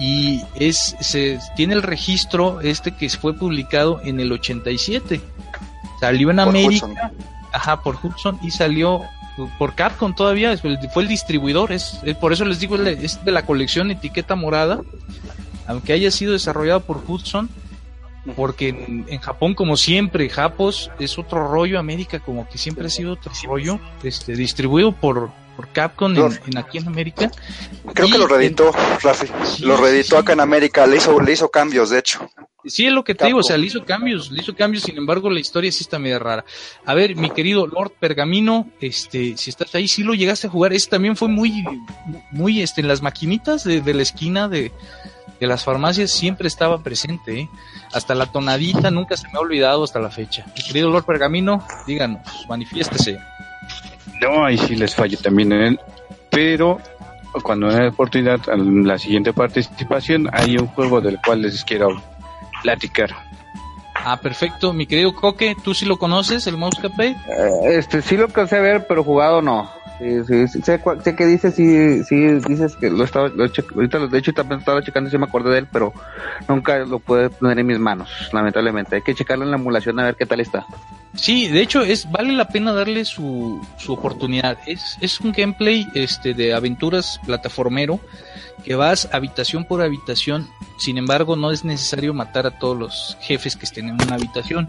y es se tiene el registro este que fue publicado en el 87. Salió en Por América, Hudson. ajá, por Hudson y salió por Capcom todavía, fue el distribuidor, es, es- por eso les digo, es de- es de la colección etiqueta morada, aunque haya sido desarrollado por Hudson, porque en, en Japón como siempre Japos es otro rollo América como que siempre ha sido otro rollo este distribuido por, por Capcom en, aquí en América Creo Y que lo reeditó, Rafi. Sí, Lo reeditó sí. acá en América. Le hizo, le hizo cambios, de hecho. sí es lo que te digo o sea le hizo cambios le hizo cambios sin embargo la historia sí está medio rara a ver mi querido Lord Pergamino este si estás ahí sí lo llegaste a jugar ese también fue muy muy este en las maquinitas de, de la esquina de de las farmacias siempre estaba presente, ¿eh? hasta la tonadita nunca se me ha olvidado hasta la fecha. Mi querido Lord Pergamino, díganos, manifiéstese. No, ahí sí les fallo también en él. pero cuando dé oportunidad, en la siguiente participación, hay un juego del cual les quiero platicar. Ah, perfecto. Mi querido Coque, ¿tú sí lo conoces, el Mouse Café? Eh, este, sí lo alcancé a ver, pero jugado no. Sí, sí, sé, sé que dices, sí, dices que lo estaba, ahorita, lo- de hecho, también estaba checando y sí me acordé de él, pero nunca lo pude tener en mis manos, lamentablemente. Hay que checarlo en la emulación a ver qué tal está. Sí, de hecho es vale la pena darle su, su oportunidad. Es, es un gameplay este de aventuras plataformero que vas habitación por habitación. Sin embargo, no es necesario matar a todos los jefes que estén en una habitación.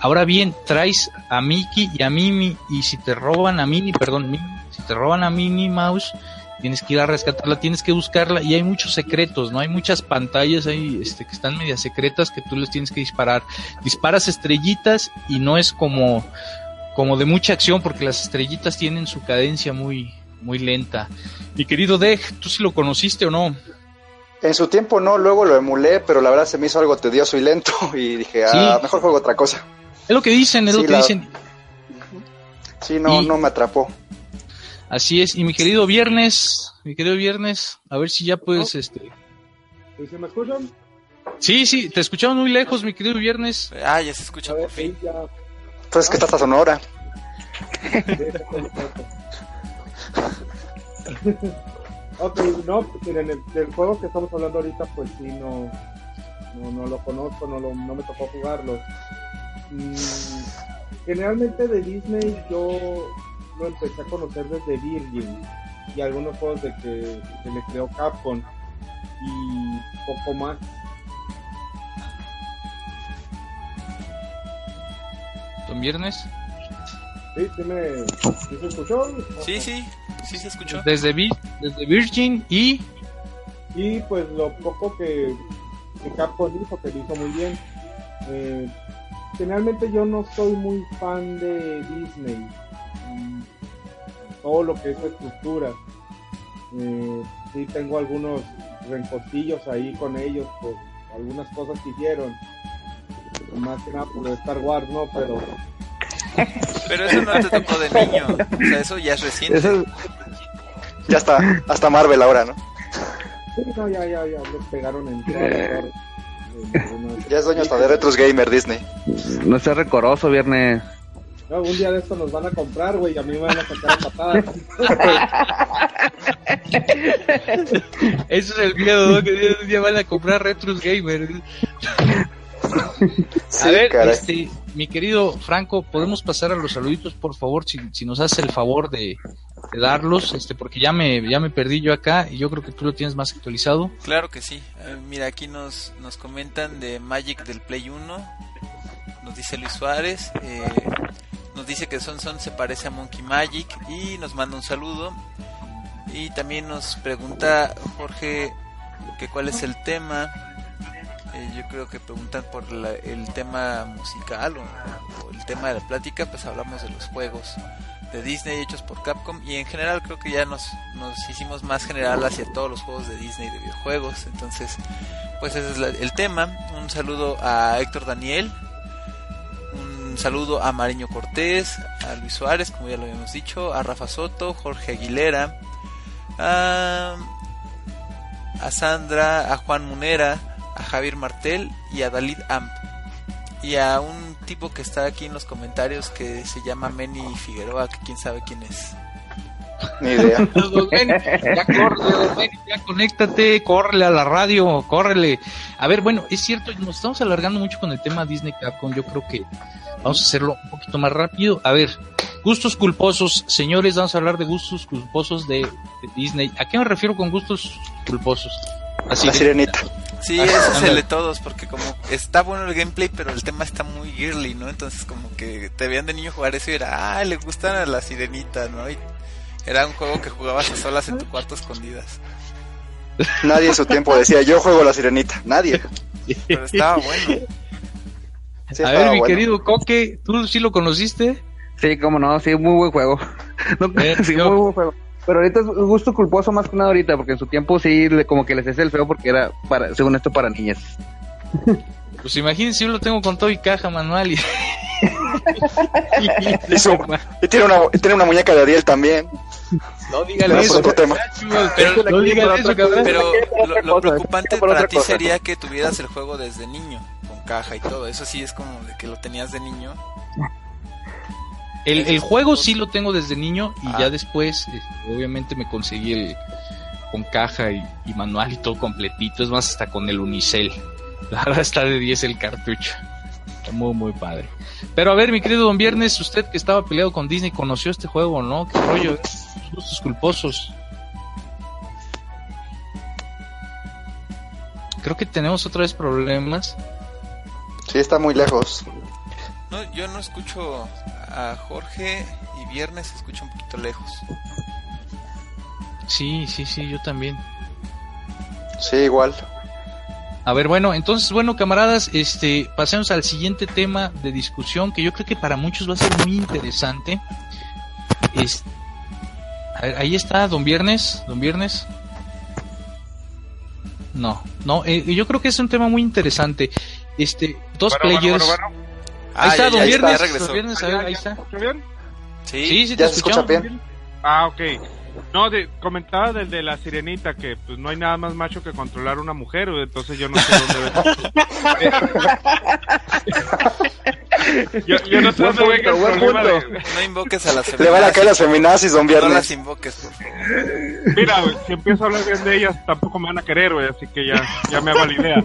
Ahora bien, traes a Mickey y a Mimi y si te roban a Minnie, perdón, Minnie, si te roban a Minnie Mouse, tienes que ir a rescatarla, tienes que buscarla y hay muchos secretos, ¿no? Hay muchas pantallas ahí este, que están medias secretas que tú les tienes que disparar. Disparas estrellitas y no es como, como de mucha acción porque las estrellitas tienen su cadencia muy, muy lenta. Mi querido Dej, ¿tú sí lo conociste o no? En su tiempo no, luego lo emulé, pero la verdad se me hizo algo tedioso y lento [laughs] y dije, ah, Sí. mejor juego otra cosa. Es lo que dicen, es lo que la- dicen. Sí, no, Y- no me atrapó. Así es. Y mi querido Viernes, mi querido Viernes, a ver si ya puedes, este... ¿Y si me escuchan? Sí, sí, te escuchamos muy lejos, mi querido Viernes. Ah, ya se escucha A ver, por fin. ya. Pues es que está hasta Sonora. [laughs] ok, no, pues miren, el, juego que estamos hablando ahorita, pues sí, no, no, no lo conozco, no, lo, no me tocó jugarlo. Mm, generalmente de Disney yo lo empecé a conocer desde Virgin y algunos juegos de que, que le creó Capcom y poco más. Don Viernes. ¿Sí? ¿Sí, me, ¿sí se escuchó? Sí, sí, sí se escuchó. Desde, Vi- desde Virgin y... Y pues lo poco que, que Capcom hizo, que lo hizo muy bien. Eh, generalmente yo no soy muy fan de Disney. Todo lo que es estructura. Eh, sí tengo algunos rencortillos ahí con ellos por algunas cosas que hicieron. Más que nada por Star Wars, ¿no? Pero Pero eso no te tocó de niño. O sea, eso ya es reciente. Eso, Ya está, hasta Marvel ahora, ¿no? sí, no, ya, ya, ya les pegaron en unos- Ya es dueño hasta de Retros Gamer Disney. no sea recoroso, viernes. No, un día de esto nos van a comprar, güey, y a mí me van a sacar patadas. [laughs] Eso es el miedo, ¿no? Que un día van a comprar Retros Gamer. Sí, a ver, caray. este, mi querido Franco, ¿podemos pasar a los saluditos, por favor? Si, si nos hace el favor de, de darlos, este, porque ya me, ya me perdí yo acá y yo creo que tú lo tienes más actualizado. Claro que sí. Eh, mira, aquí nos, nos comentan de Magic del Play 1. Nos dice Luis Suárez. eh, nos dice que Son Son se parece a Monkey Magic. Y nos manda un saludo. Y también nos pregunta Jorge que cuál es el tema. Eh, yo creo que preguntan por la- el tema musical o, el tema de la plática. Pues hablamos de los juegos de Disney hechos por Capcom y en general creo que ya nos, nos hicimos más general hacia todos los juegos de Disney de videojuegos entonces pues ese es la- el tema un saludo a Héctor Daniel saludo a Mariño Cortés a Luis Suárez como ya lo habíamos dicho a Rafa Soto Jorge Aguilera a, a Sandra a Juan Munera a Javier Martel y a Dalid Amp y a un tipo que está aquí en los comentarios que se llama Meni Figueroa, que quién sabe quién es. Ni idea. [laughs] Ya corre, ya conéctate, córrele a la radio, córrele. A ver, bueno, es cierto, nos estamos alargando mucho con el tema Disney Capcom, yo creo que vamos a hacerlo un poquito más rápido. A ver, gustos culposos, señores, vamos a hablar de gustos culposos de, de Disney. ¿A qué me refiero con gustos culposos? Así La que- sirenita. Sí, Ah, ese es el de todos, porque como está bueno el gameplay, pero el tema está muy girly, ¿no? Entonces como que te veían de niño jugar eso y era, ah, le gustan a la sirenita, ¿no? Y era un juego que jugabas a solas en tu [laughs] cuarto escondidas. Nadie en su tiempo decía, yo juego la sirenita. Nadie. Pero estaba bueno. Sí, a ver, mi bueno. querido Coque, ¿tú sí lo conociste? Sí, como no, sí, muy buen juego. [laughs] No, Eh, [laughs] sí, yo- muy buen juego. Pero ahorita es gusto culposo más que nada ahorita, porque en su tiempo sí, le- como que les hacía el feo porque era, para, según esto, para niñas. [laughs] Pues imagínense, yo lo tengo con todo y caja manual y... Y, su- y tiene, una, y tiene una muñeca de Ariel también. No digan Pero eso. por otro tema. Pero, No digan eso, cabrón. pero lo, preocupante para ti sería que tuvieras el juego desde niño, caja y todo. Eso sí es como de que lo tenías de niño. El, el juego sí lo tengo desde niño y Ah. ya después, este, obviamente, me conseguí el con caja y, y manual y todo completito. Es más, hasta con el Unicel. [laughs] La verdad está de 10 el cartucho. Está muy, muy padre. Pero a ver, mi querido Don Viernes, usted que estaba peleado con Disney, ¿conoció este juego o no? ¿Qué rollo? eh? Sus gustos culposos. Creo que tenemos otra vez problemas. Sí, está muy lejos. No, yo no escucho a Jorge y Viernes se escucha un poquito lejos. Sí, sí, sí, yo también. Sí, igual. A ver, bueno, entonces, bueno, camaradas, este, pasemos al siguiente tema de discusión que yo creo que para muchos va a ser muy interesante. Es, a ver, ahí está, don Viernes, don Viernes. No, no, eh, yo creo que es un tema muy interesante. Este, dos Bueno, players. bueno, bueno. Ahí Ah, está, ya- don ya Viernes. está, regresó. don Viernes, a ver, ahí está. ¿Escucha bien? Sí, Sí, sí, te Ya se escucha escuchamos. bien. Ah, ok. No, de, comentaba del de la sirenita que pues no hay nada más macho que controlar una mujer, entonces yo no sé dónde [laughs] yo, yo no sé Buen dónde punto, buen problema de... punto. no invoques a las Le van a caer las feminazis, don No las Viernes. invoques, por favor. Mira, güey, si empiezo a hablar bien de ellas, tampoco me van a querer, güey, así que ya, ya me hago la idea.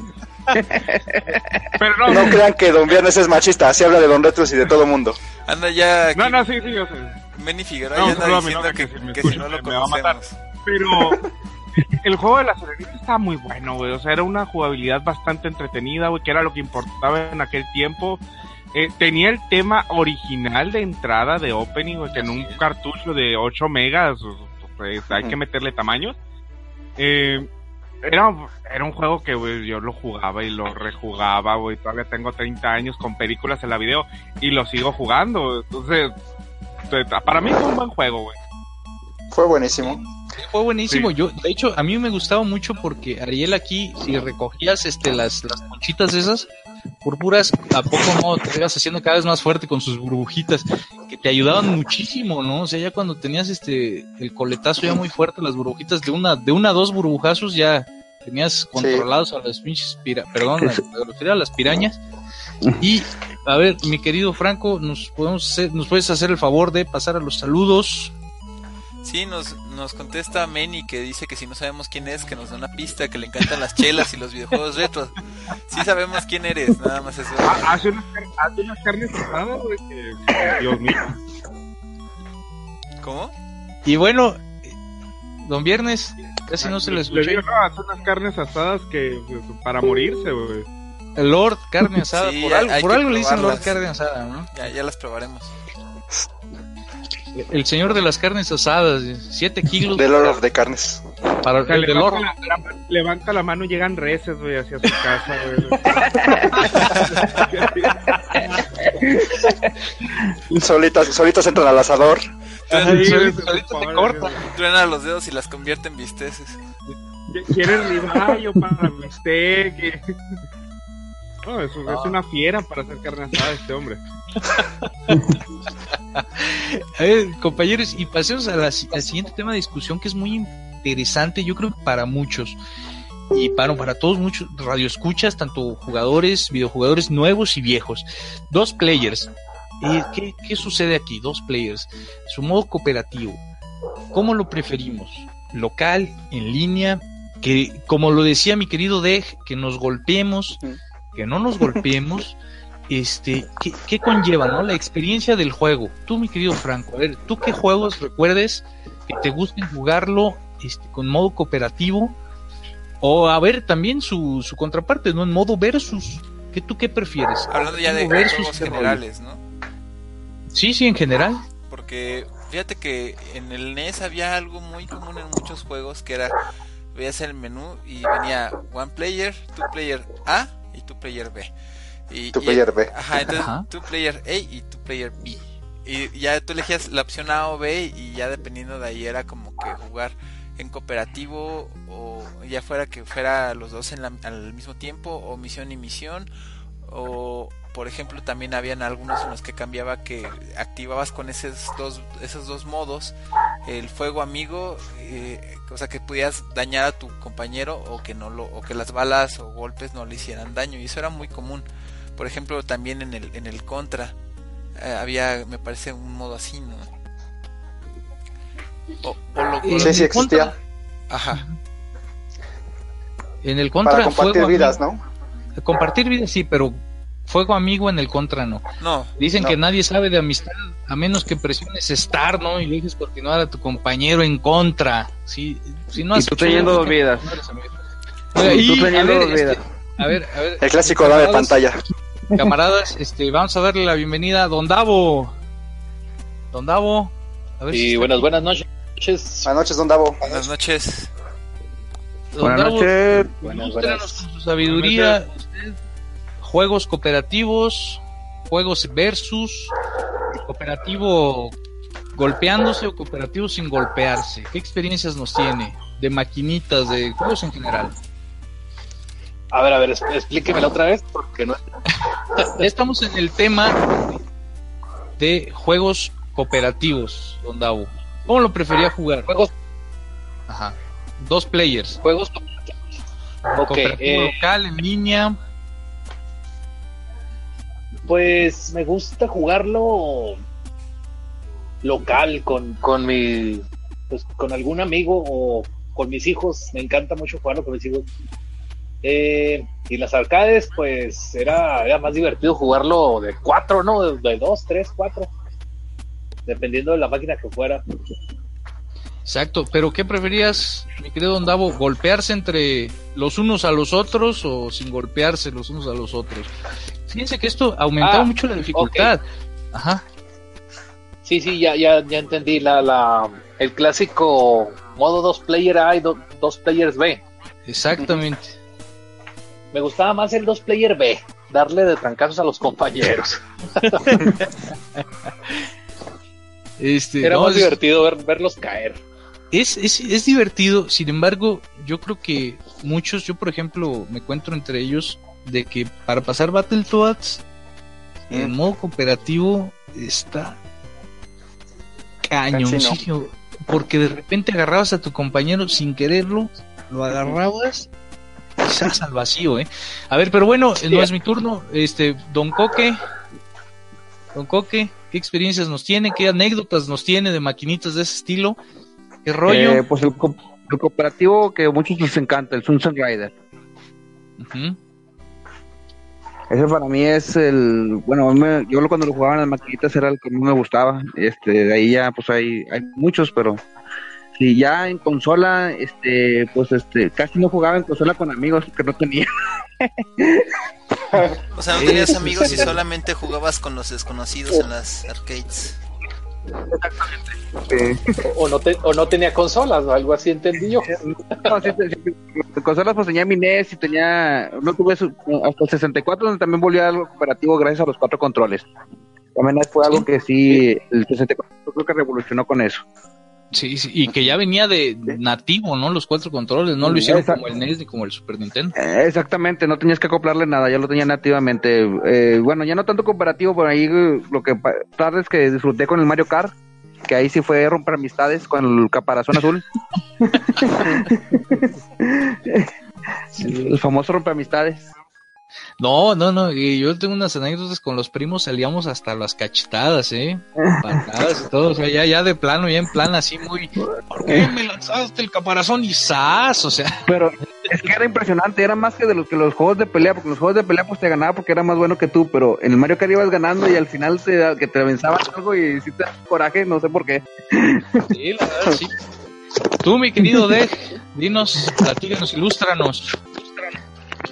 Pero no, No crean que don Viernes es machista, así habla de don Retros y de todo mundo. Anda ya aquí, no, no, sí, sí, yo sé. Benny Figueroa No, ya anda diciendo que, que si que no lo me va a matar. Pero [laughs] el juego de la Serenita estaba muy bueno, güey. O sea, era una jugabilidad bastante entretenida, güey, que era lo que importaba en aquel tiempo. Eh, tenía el tema original de entrada de opening, güey, que en un cartucho de 8 megas, pues hay que meterle tamaños. Eh, era, era un juego que güey, yo lo jugaba y lo rejugaba, güey. Todavía tengo 30 años con películas en la video y lo sigo jugando. Entonces, para mí fue un buen juego, güey. Fue buenísimo. Fue buenísimo. Sí. Yo, de hecho, a mí me gustaba mucho porque Ariel aquí, si recogías este las, las conchitas esas púrpuras, a poco no te ibas haciendo cada vez más fuerte con sus burbujitas, que te ayudaban muchísimo, ¿no? O sea, ya cuando tenías este el coletazo ya muy fuerte, las burbujitas de una, de una a dos burbujazos ya tenías controlados a las pinches pira, perdón, a, a las pirañas. Y a ver, mi querido Franco, nos podemos hacer- nos puedes hacer el favor de pasar a los saludos. Sí, nos, nos contesta Manny que dice que si no sabemos quién es, que nos da una pista, que le encantan las chelas y los videojuegos retro. Sí sabemos quién eres, nada más eso. Ah, Hace unas, car- hace unas carnes asadas, güey, que, Dios mío. ¿Cómo? Y bueno, don Viernes, casi no se le Le escuché. digo, no, hace unas carnes asadas que pues, para morirse, güey. Lord Carne Asada, Sí, por algo, por algo le dicen Lord. Carne Asada, ¿no? Ya, ya las probaremos. El señor de las carnes asadas, 7 kilos The Lord of the Carnes. para O sea, el levanta, la, la- levanta la mano y llegan reces, güey, hacia su casa, güey. [laughs] Solitas, solitas entran al asador. Solito te pobre, corta. Truena los dedos y las convierte en bisteces. ¿Quieres riballo para bistec? No, es, es una fiera para hacer carne asada este hombre. [laughs] A ver, compañeros, y pasemos a la si- al siguiente tema de discusión que es muy interesante, yo creo que para muchos. Y para, para todos muchos radioescuchas, tanto jugadores, videojugadores nuevos y viejos. Dos players. Eh, ¿qué, ¿Qué sucede aquí? Dos players. Su modo cooperativo. ¿Cómo lo preferimos? ¿Local? ¿En línea? Que, como lo decía mi querido Dej, que nos golpeemos, que no nos golpeemos. Este, ¿qué, qué conlleva, no? La experiencia del juego. Tú, mi querido Franco, a ver, ¿tú qué juegos recuerdes que te gusten jugarlo este, con modo cooperativo? O a ver, también su, su contraparte, ¿no? En modo versus. ¿Qué, ¿Tú qué prefieres? Hablando ya de versus, generales, ¿no? Sí, sí, en general. Porque fíjate que en el NES había algo muy común en muchos juegos que era veías el menú y venía one player, two player A two player B. Y, Tu y- player B. Ajá, entonces Ajá. two player A y two player B. Y ya tú elegías la opción A o B y ya dependiendo de ahí era como que jugar en cooperativo o ya fuera que fuera los dos en la- al mismo tiempo o misión y misión o por ejemplo también habían algunos en los que cambiaba que activabas con esos dos esos dos modos el fuego amigo, eh, o sea que pudieras dañar a tu compañero o que no lo, o que las balas o golpes no le hicieran daño y eso era muy común. Por ejemplo, también en el en el contra eh, había, me parece un modo así, ¿no? O, lo, sí, sí existía. Ajá. En el contra Para compartir vidas, ¿no? Compartir vidas sí, pero fuego amigo en el contra no. No. Dicen que nadie sabe de amistad a menos que presiones estar, ¿no? Y le dejes continuar a tu compañero en contra. Si, si no has y tú teniendo dos vidas. y, tú teniendo dos vidas. a ver, a ver. El clásico de pantalla. Camaradas, este, vamos a darle la bienvenida a Don Davo. Don Davo. A ver y buenas, buenas noches. Buenas noches, Don Davo. Buenas noches. Don buenas noches. Buenas, buenas. con su sabiduría. Juegos cooperativos, juegos versus, cooperativo golpeándose o cooperativo sin golpearse. ¿Qué experiencias nos tiene de maquinitas, de juegos en general? A ver, a ver, explíquemela otra vez porque no. [laughs] Estamos en el tema de juegos cooperativos, Don Davo. ¿Cómo lo prefería jugar? Juegos. Ajá. Dos players. Juegos cooperativo eh, local, en línea. Pues me gusta jugarlo local con, con mi pues con algún amigo o con mis hijos. Me encanta mucho jugarlo con mis hijos. Eh, y las arcades, pues era, era más divertido jugarlo de cuatro, ¿no? De, dos, tres, cuatro. Dependiendo de la máquina que fuera. Exacto, pero ¿qué preferías, mi querido Don? ¿Golpearse entre los unos a los otros o sin golpearse los unos a los otros? Fíjense que esto aumentaba ah, mucho la dificultad. Ajá. Sí, sí, ya, ya, ya entendí. La, la, el clásico modo dos player A y dos players B. Exactamente me gustaba más el dos player B, darle de trancazos a los compañeros. [laughs] este, Era más divertido verlos caer. Es, es, es, divertido, sin embargo, yo creo que muchos, yo por ejemplo, me encuentro entre ellos de que para pasar Battletoads en mm. modo cooperativo está cañoncillo. Porque de repente agarrabas a tu compañero sin quererlo, lo agarrabas quizás al vacío, ¿eh? A ver, pero bueno, no es mi turno. Este, Don Coque, Don Coque, ¿qué experiencias nos tiene? ¿Qué anécdotas nos tiene de maquinitas de ese estilo? ¿Qué rollo? Eh, pues el, cooperativo que a muchos les encanta, el Sunset Rider. Ese para mí es el, bueno, yo cuando lo jugaba en las maquinitas era el que más me gustaba. Este, de ahí ya, pues hay, hay muchos, pero y ya en consola, este, pues este, casi no jugaba en consola con amigos que no tenía. [laughs] o sea, no tenías amigos y solamente jugabas con los desconocidos en las arcades. Exactamente. O, no o no tenía consolas, o algo así entendí yo. [laughs] No, consolas pues tenía mi NES y tenía, no tuve hasta el 64 donde también volvió algo cooperativo gracias a los cuatro controles. También fue algo que sí, el 64 creo que revolucionó con eso. Sí, sí, y que ya venía de nativo, ¿no? Los cuatro controles, no lo hicieron como el NES ni como el Super Nintendo. Eh, exactamente, no tenías que acoplarle nada, ya lo tenía nativamente. Eh, bueno, ya no tanto comparativo, pero ahí eh, lo que tardes que disfruté con el Mario Kart, que ahí sí fue romper amistades con el caparazón azul. [laughs] [laughs] el famoso romper amistades. No, no, no, yo tengo unas anécdotas con los primos, salíamos hasta las cachetadas, ¿eh? Patadas y todo, o sea, ya, ya de plano, ya en plan así muy, ¿por qué me lanzaste el caparazón y ¡zas! O sea. Pero es que era impresionante, era más que de los que los juegos de pelea, porque los juegos de pelea pues te ganaba porque era más bueno que tú, pero en el Mario Kart ibas ganando y al final te, que te avanzaba algo y si te coraje, no sé por qué. Sí, la verdad, sí. Tú, mi querido Dej, dinos, platícanos, ilústranos.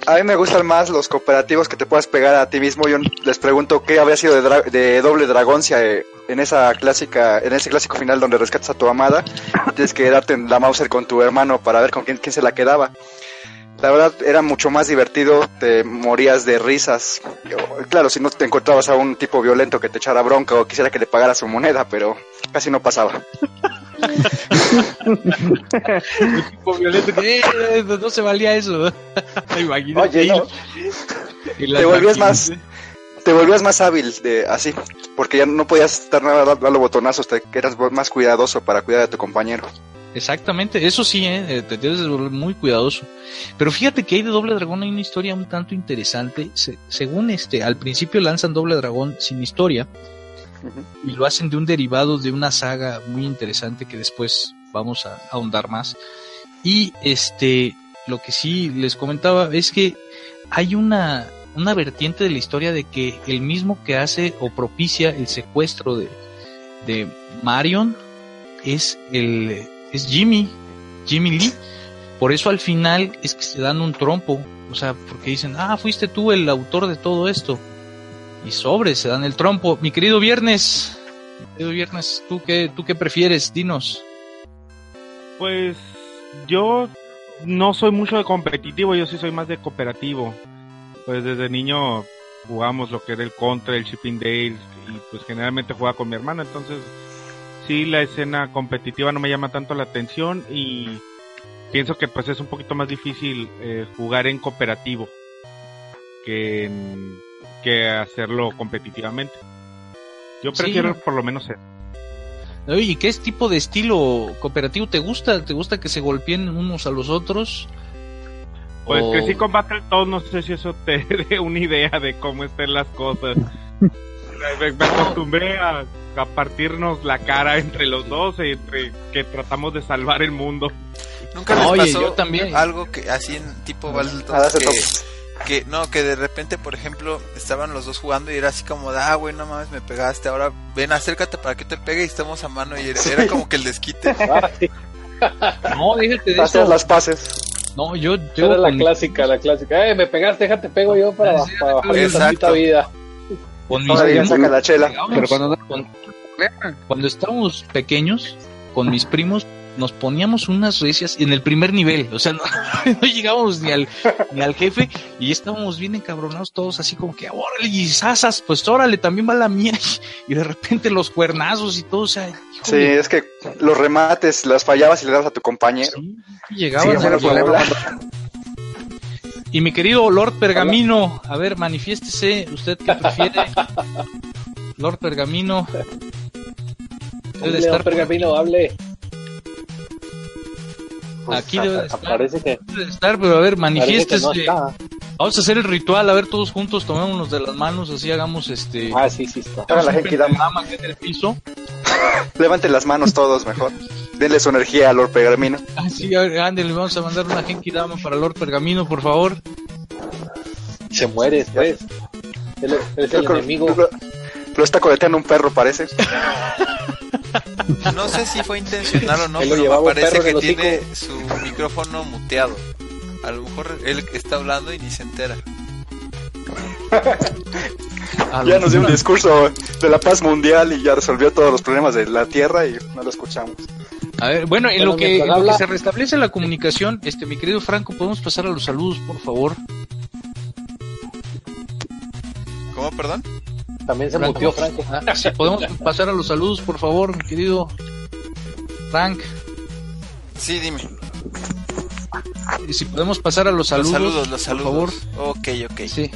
A mí me gustan más los cooperativos que te puedas pegar a ti mismo. Yo les pregunto qué había sido de, doble dragoncia eh, en esa clásica, en ese clásico final donde rescatas a tu amada. Tienes que darte la Mauser con tu hermano para ver con quién, quién se la quedaba. La verdad era mucho más divertido, te morías de risas. claro, si no te encontrabas a un tipo violento que te echara bronca o quisiera que le pagara su moneda, pero casi no pasaba. tipo violento eh, no se valía eso. [laughs] Oye, no. te volvías más te volvías más hábil de así, porque ya no podías estar nada dando botonazos, te que eras más cuidadoso para cuidar a tu compañero. Exactamente, eso sí, ¿eh? eh te tienes que volver muy cuidadoso. Pero fíjate que hay de Doble Dragón hay una historia un tanto interesante. según este, al principio lanzan Doble Dragón sin historia y lo hacen de un derivado de una saga muy interesante que después vamos a ahondar más. Y este, lo que sí les comentaba es que hay una, una vertiente de la historia de que el mismo que hace o propicia el secuestro de, de Marion es el es Jimmy, Jimmy Lee. Por eso al final es que se dan un trompo, o sea, porque dicen, ah, fuiste tú el autor de todo esto. Y sobre, se dan el trompo. Mi querido Viernes, mi querido Viernes, ¿tú qué, ¿tú qué prefieres? Dinos. Pues yo no soy mucho de competitivo, yo sí soy más de cooperativo. Pues desde niño jugamos lo que era el Contra, el Shipping Dale, y pues generalmente jugaba con mi hermana, entonces sí la escena competitiva no me llama tanto la atención y pienso que pues es un poquito más difícil eh, jugar en cooperativo que, que hacerlo competitivamente. Yo prefiero por lo menos ser. ¿Y qué es tipo de estilo cooperativo te gusta? ¿Te gusta que se golpeen unos a los otros? Pues que si con Battletoads no sé si eso te [laughs] dé una idea de cómo estén las cosas. [laughs] me acostumbré a a partirnos la cara entre los dos y entre que tratamos de salvar el mundo. Nunca les pasó yo también. algo que así en tipo ah, que, no, que de repente, por ejemplo, estaban los dos jugando y era así como, ah, güey, no mames, me pegaste, ahora ven, acércate para que te pegue y estamos a mano y era, como que el desquite. [laughs] no, déjate de eso. las pases. No, yo, yo era la clásica, la clásica. Eh, me pegaste, déjate pego yo para, para bajar esta vida. Con mis primos, saca la chela. Pero cuando, cuando estábamos pequeños, con mis primos, nos poníamos unas recias en el primer nivel, o sea, no, [laughs] no llegábamos ni al, ni al jefe y estábamos bien encabronados todos así como que, órale, y sasas, pues órale, también va la mía, [laughs] y de repente los cuernazos y todo, o sea, Sí, es que los remates las fallabas y le dabas a tu compañero. Sí, llegabas a [laughs] Y mi querido Lord Pergamino, a ver, manifiéstese, ¿usted qué prefiere? Lord Pergamino. Debe estar Pergamino, hable. Pues, Aquí debe estar. Parece que... Debe estar, pero a ver, manifiéstese. Vamos a hacer el ritual, a ver, todos juntos, tomémonos de las manos, así hagamos este. Ah, sí, sí, está. Hagan la Genkidama. en el piso. [laughs] Levanten las manos todos mejor. Denle su energía a Lord Pergamino. Ah, sí, a ver, le vamos a mandar una Genkidama para Lord Pergamino, por favor. Se muere, pues. Él, es el enemigo. Lo está coleteando un perro, parece. No sé si fue intencional o no, pero me parece que tiene su micrófono muteado. A lo mejor él está hablando y ni se entera. [laughs] ya nos dio un discurso de la paz mundial y ya resolvió todos los problemas de la Tierra y no lo escuchamos. A ver, bueno, en, lo que, se restablece la comunicación, este, mi querido Franco, podemos pasar a los saludos, por favor. ¿Cómo, perdón? También se Franco. Franco. Ah, si podemos pasar a los saludos, por favor, mi querido Frank. Sí, dime. Y si podemos pasar a los saludos. Los saludos, los saludos. Por favor. Ok, ok. Sí.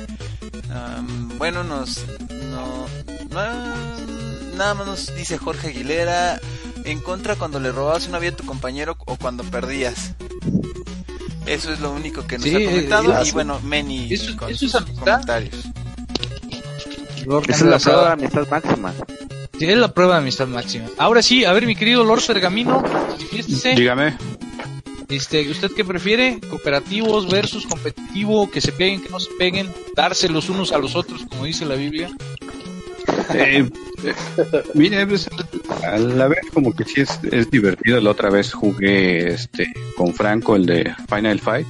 bueno, nos. No, nada más nos dice Jorge Aguilera. En contra cuando le robabas una vida a tu compañero o cuando perdías. Eso es lo único que nos ha comentado. y bueno, Meni con sus comentarios. Esa es la prueba de amistad máxima. Sí, es la prueba de amistad máxima. Ahora sí, a ver, mi querido Lord Pergamino, manifiéstese. Dígame. Este, ¿Usted qué prefiere? ¿Cooperativos versus competitivo? ¿Que se peguen, que no se peguen? ¿Darse los unos a los otros, como dice la Biblia? Eh, mire, pues, a la vez como que sí es, es divertido. La otra vez jugué este con Franco el de Final Fight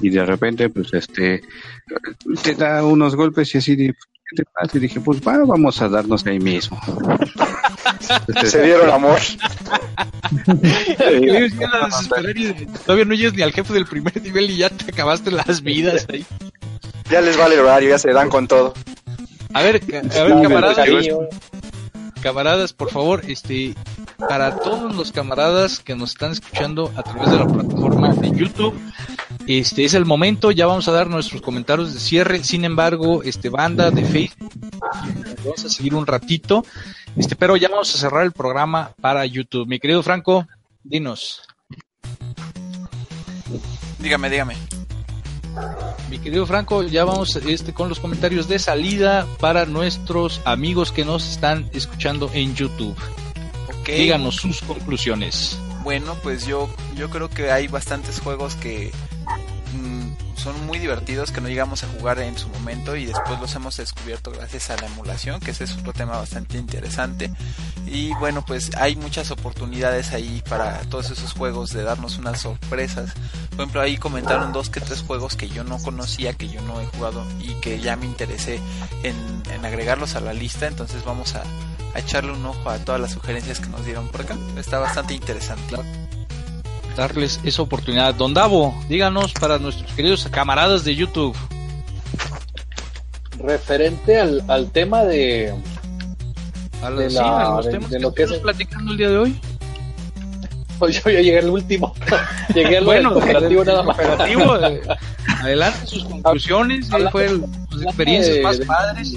y de repente pues este te da unos golpes y así y dije, pues vamos a darnos ahí mismo. [laughs] Se dieron amor. Todavía no llegas ni al jefe del primer nivel y ya te acabaste las vidas ahí. Ya les vale el horario, ya se dan con todo. A ver, a ver, camaradas. Camaradas, por favor, este, para todos los camaradas que nos están escuchando a través de la plataforma de YouTube, este es el momento, ya vamos a dar nuestros comentarios de cierre. Sin embargo, este banda de Facebook, vamos a seguir un ratito, este, pero ya vamos a cerrar el programa para YouTube. Mi querido Franco, dinos. Dígame, dígame. Mi querido Franco, ya vamos este, con los comentarios de salida para nuestros amigos que nos están escuchando en YouTube. Okay. Díganos sus conclusiones. Bueno, pues yo, yo creo que hay bastantes juegos que son muy divertidos que no llegamos a jugar en su momento y después los hemos descubierto gracias a la emulación, que ese es otro tema bastante interesante. Y bueno, pues hay muchas oportunidades ahí para todos esos juegos de darnos unas sorpresas. Por ejemplo, ahí comentaron dos que tres juegos que yo no conocía, que yo no he jugado y que ya me interesé en, agregarlos a la lista. Entonces vamos a, a echarle un ojo a todas las sugerencias que nos dieron por acá. Está bastante interesante. Darles esa oportunidad. Don Davo, díganos para nuestros queridos camaradas de YouTube. Referente al, al tema de. A, la, de, sí, la, a los de, temas de que lo que es. estamos platicando el día de hoy. Pues yo ya llegué al último. [laughs] llegué al bueno, cooperativo nada más. [laughs] Eh, adelante sus conclusiones. Hablando- fue el- sus experiencias más padres.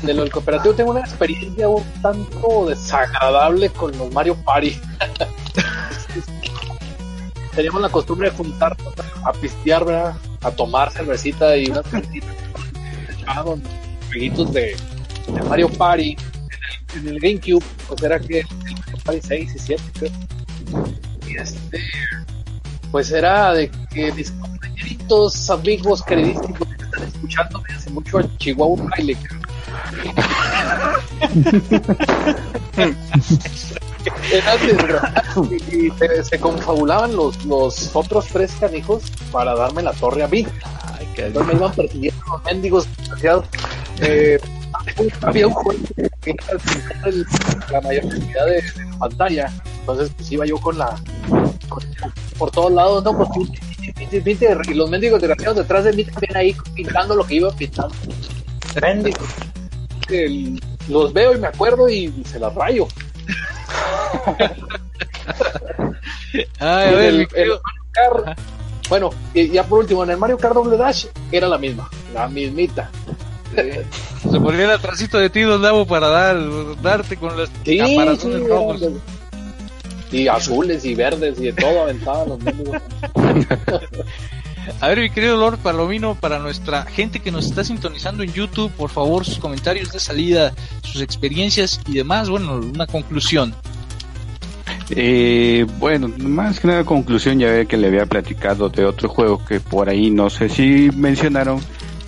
de lo del cooperativo tengo una experiencia un tanto desagradable con los Mario Party. [laughs] Teníamos la costumbre de juntarnos a pistear. A tomar cervecita y unas jueguitos de, Mario Party en el, en el GameCube, pues era que Mario Party 6 y 7, creo. Y este, pues era de que mis compañeritos, amigos, queridísimos que están escuchando hace mucho al Chihuahua Baile. [laughs] y, y se, se confabulaban los, los otros tres canijos para darme la torre a mí. Entonces me iban persiguiendo los mendigos desgraciados. Eh, había un juego que era el- la mayor cantidad de, de la pantalla. Entonces pues iba yo con la con- por todos lados, no, pues pinte, pinte, pinte, y los mendigos desgraciados detrás de mí también ahí pintando lo que iba pintando. Mendigos. El- los veo y me acuerdo y se las rayo. Ay, a Y ver, el- mi el querido- Mario Kart, bueno, y ya por último, en el Mario Kart Double Dash era la misma, la mismita. se ponían atrásito de ti, Don Davo, para dar, darte con las Sí, caparazones sí, rojos. y azules y verdes y de todo aventaban los mendigos. [laughs] A ver, mi querido Lord Palomino, para nuestra gente que nos está sintonizando en YouTube, por favor, sus comentarios de salida, sus experiencias y demás, bueno, una conclusión. Eh, bueno, más que nada conclusión, ya ve que le había platicado de otro juego que por ahí no sé si mencionaron,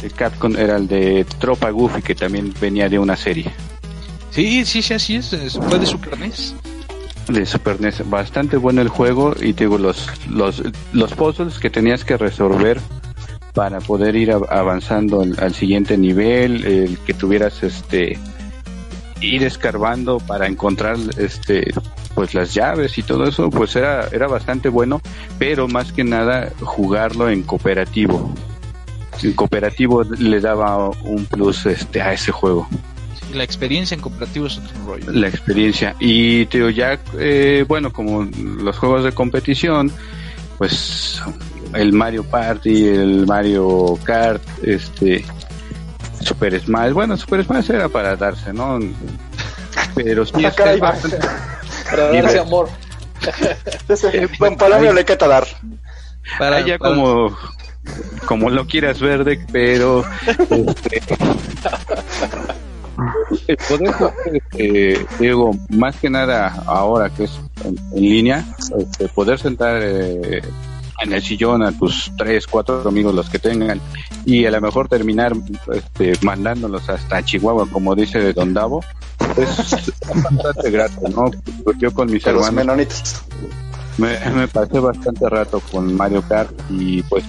de Capcom era el de Tropa Goofy, que también venía de una serie Sí, sí, sí, así es, fue de Super NES. De Super NES. Bastante bueno el juego y digo, los, los, los puzzles que tenías que resolver para poder ir avanzando al, al siguiente nivel, el que tuvieras este ir escarbando para encontrar este pues las llaves y todo eso pues era era bastante bueno pero más que nada jugarlo en cooperativo en cooperativo le daba un plus este a ese juego La experiencia en cooperativo es otro rollo. la experiencia y te digo ya eh, bueno como los juegos de competición pues el Mario Party el Mario Kart este Super Smash bueno Super Smash era para darse no pero sí [laughs] Ah, es que-. [laughs] Para darse amor. [laughs] Palabra le hay que dar. Para, ya para- como como lo quieras ver de pero este, el poder este, digo más que nada ahora que es en, en línea este, poder sentar eh, en el sillón a tus tres cuatro amigos los que tengan y a lo mejor terminar este, mandándolos hasta Chihuahua como dice Don Davo es bastante grato no yo con mis hermanos me, me pasé bastante rato con Mario Kart y pues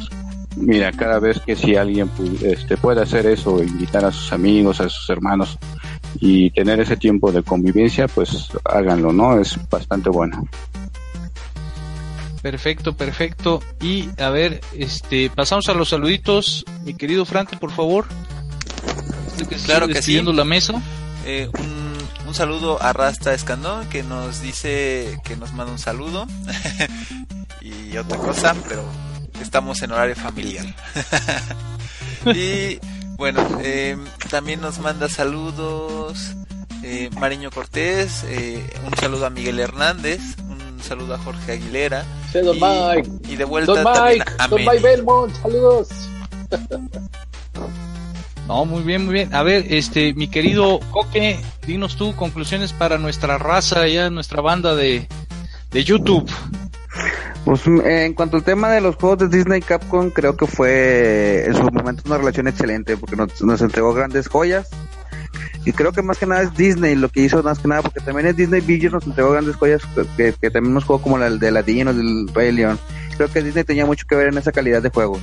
mira, cada vez que si alguien pu- este, puede hacer eso, invitar a sus amigos, a sus hermanos y tener ese tiempo de convivencia, pues háganlo, ¿no? Es bastante bueno. Perfecto, perfecto. Y a ver, este, pasamos a los saluditos. Mi querido Franco, por favor. Que Claro que sí. la mesa. Eh, un, un saludo a Rasta Escandón que nos dice que nos manda un saludo [laughs] y otra cosa, pero estamos en horario familiar. [laughs] y bueno, eh, también nos manda saludos eh, Mariño Cortés, eh, un saludo a Miguel Hernández, un saludo a Jorge Aguilera. Sí, don y, Mike. y de vuelta Don también Mike, a Don. Mike Belmont, saludos. No, muy bien, muy bien. A ver, este, mi querido Coque, dinos tú conclusiones para nuestra raza, ya nuestra banda de, de YouTube. Pues mm, en cuanto al tema de los juegos de Disney y Capcom, creo que fue en su momento una relación excelente porque nos, nos entregó grandes joyas. Y creo que más que nada es Disney lo que hizo más que nada, porque también es Disney Video nos entregó grandes joyas que, también nos jugó como la de Ladín o del Rey León. Creo que Disney tenía mucho que ver en esa calidad de juegos.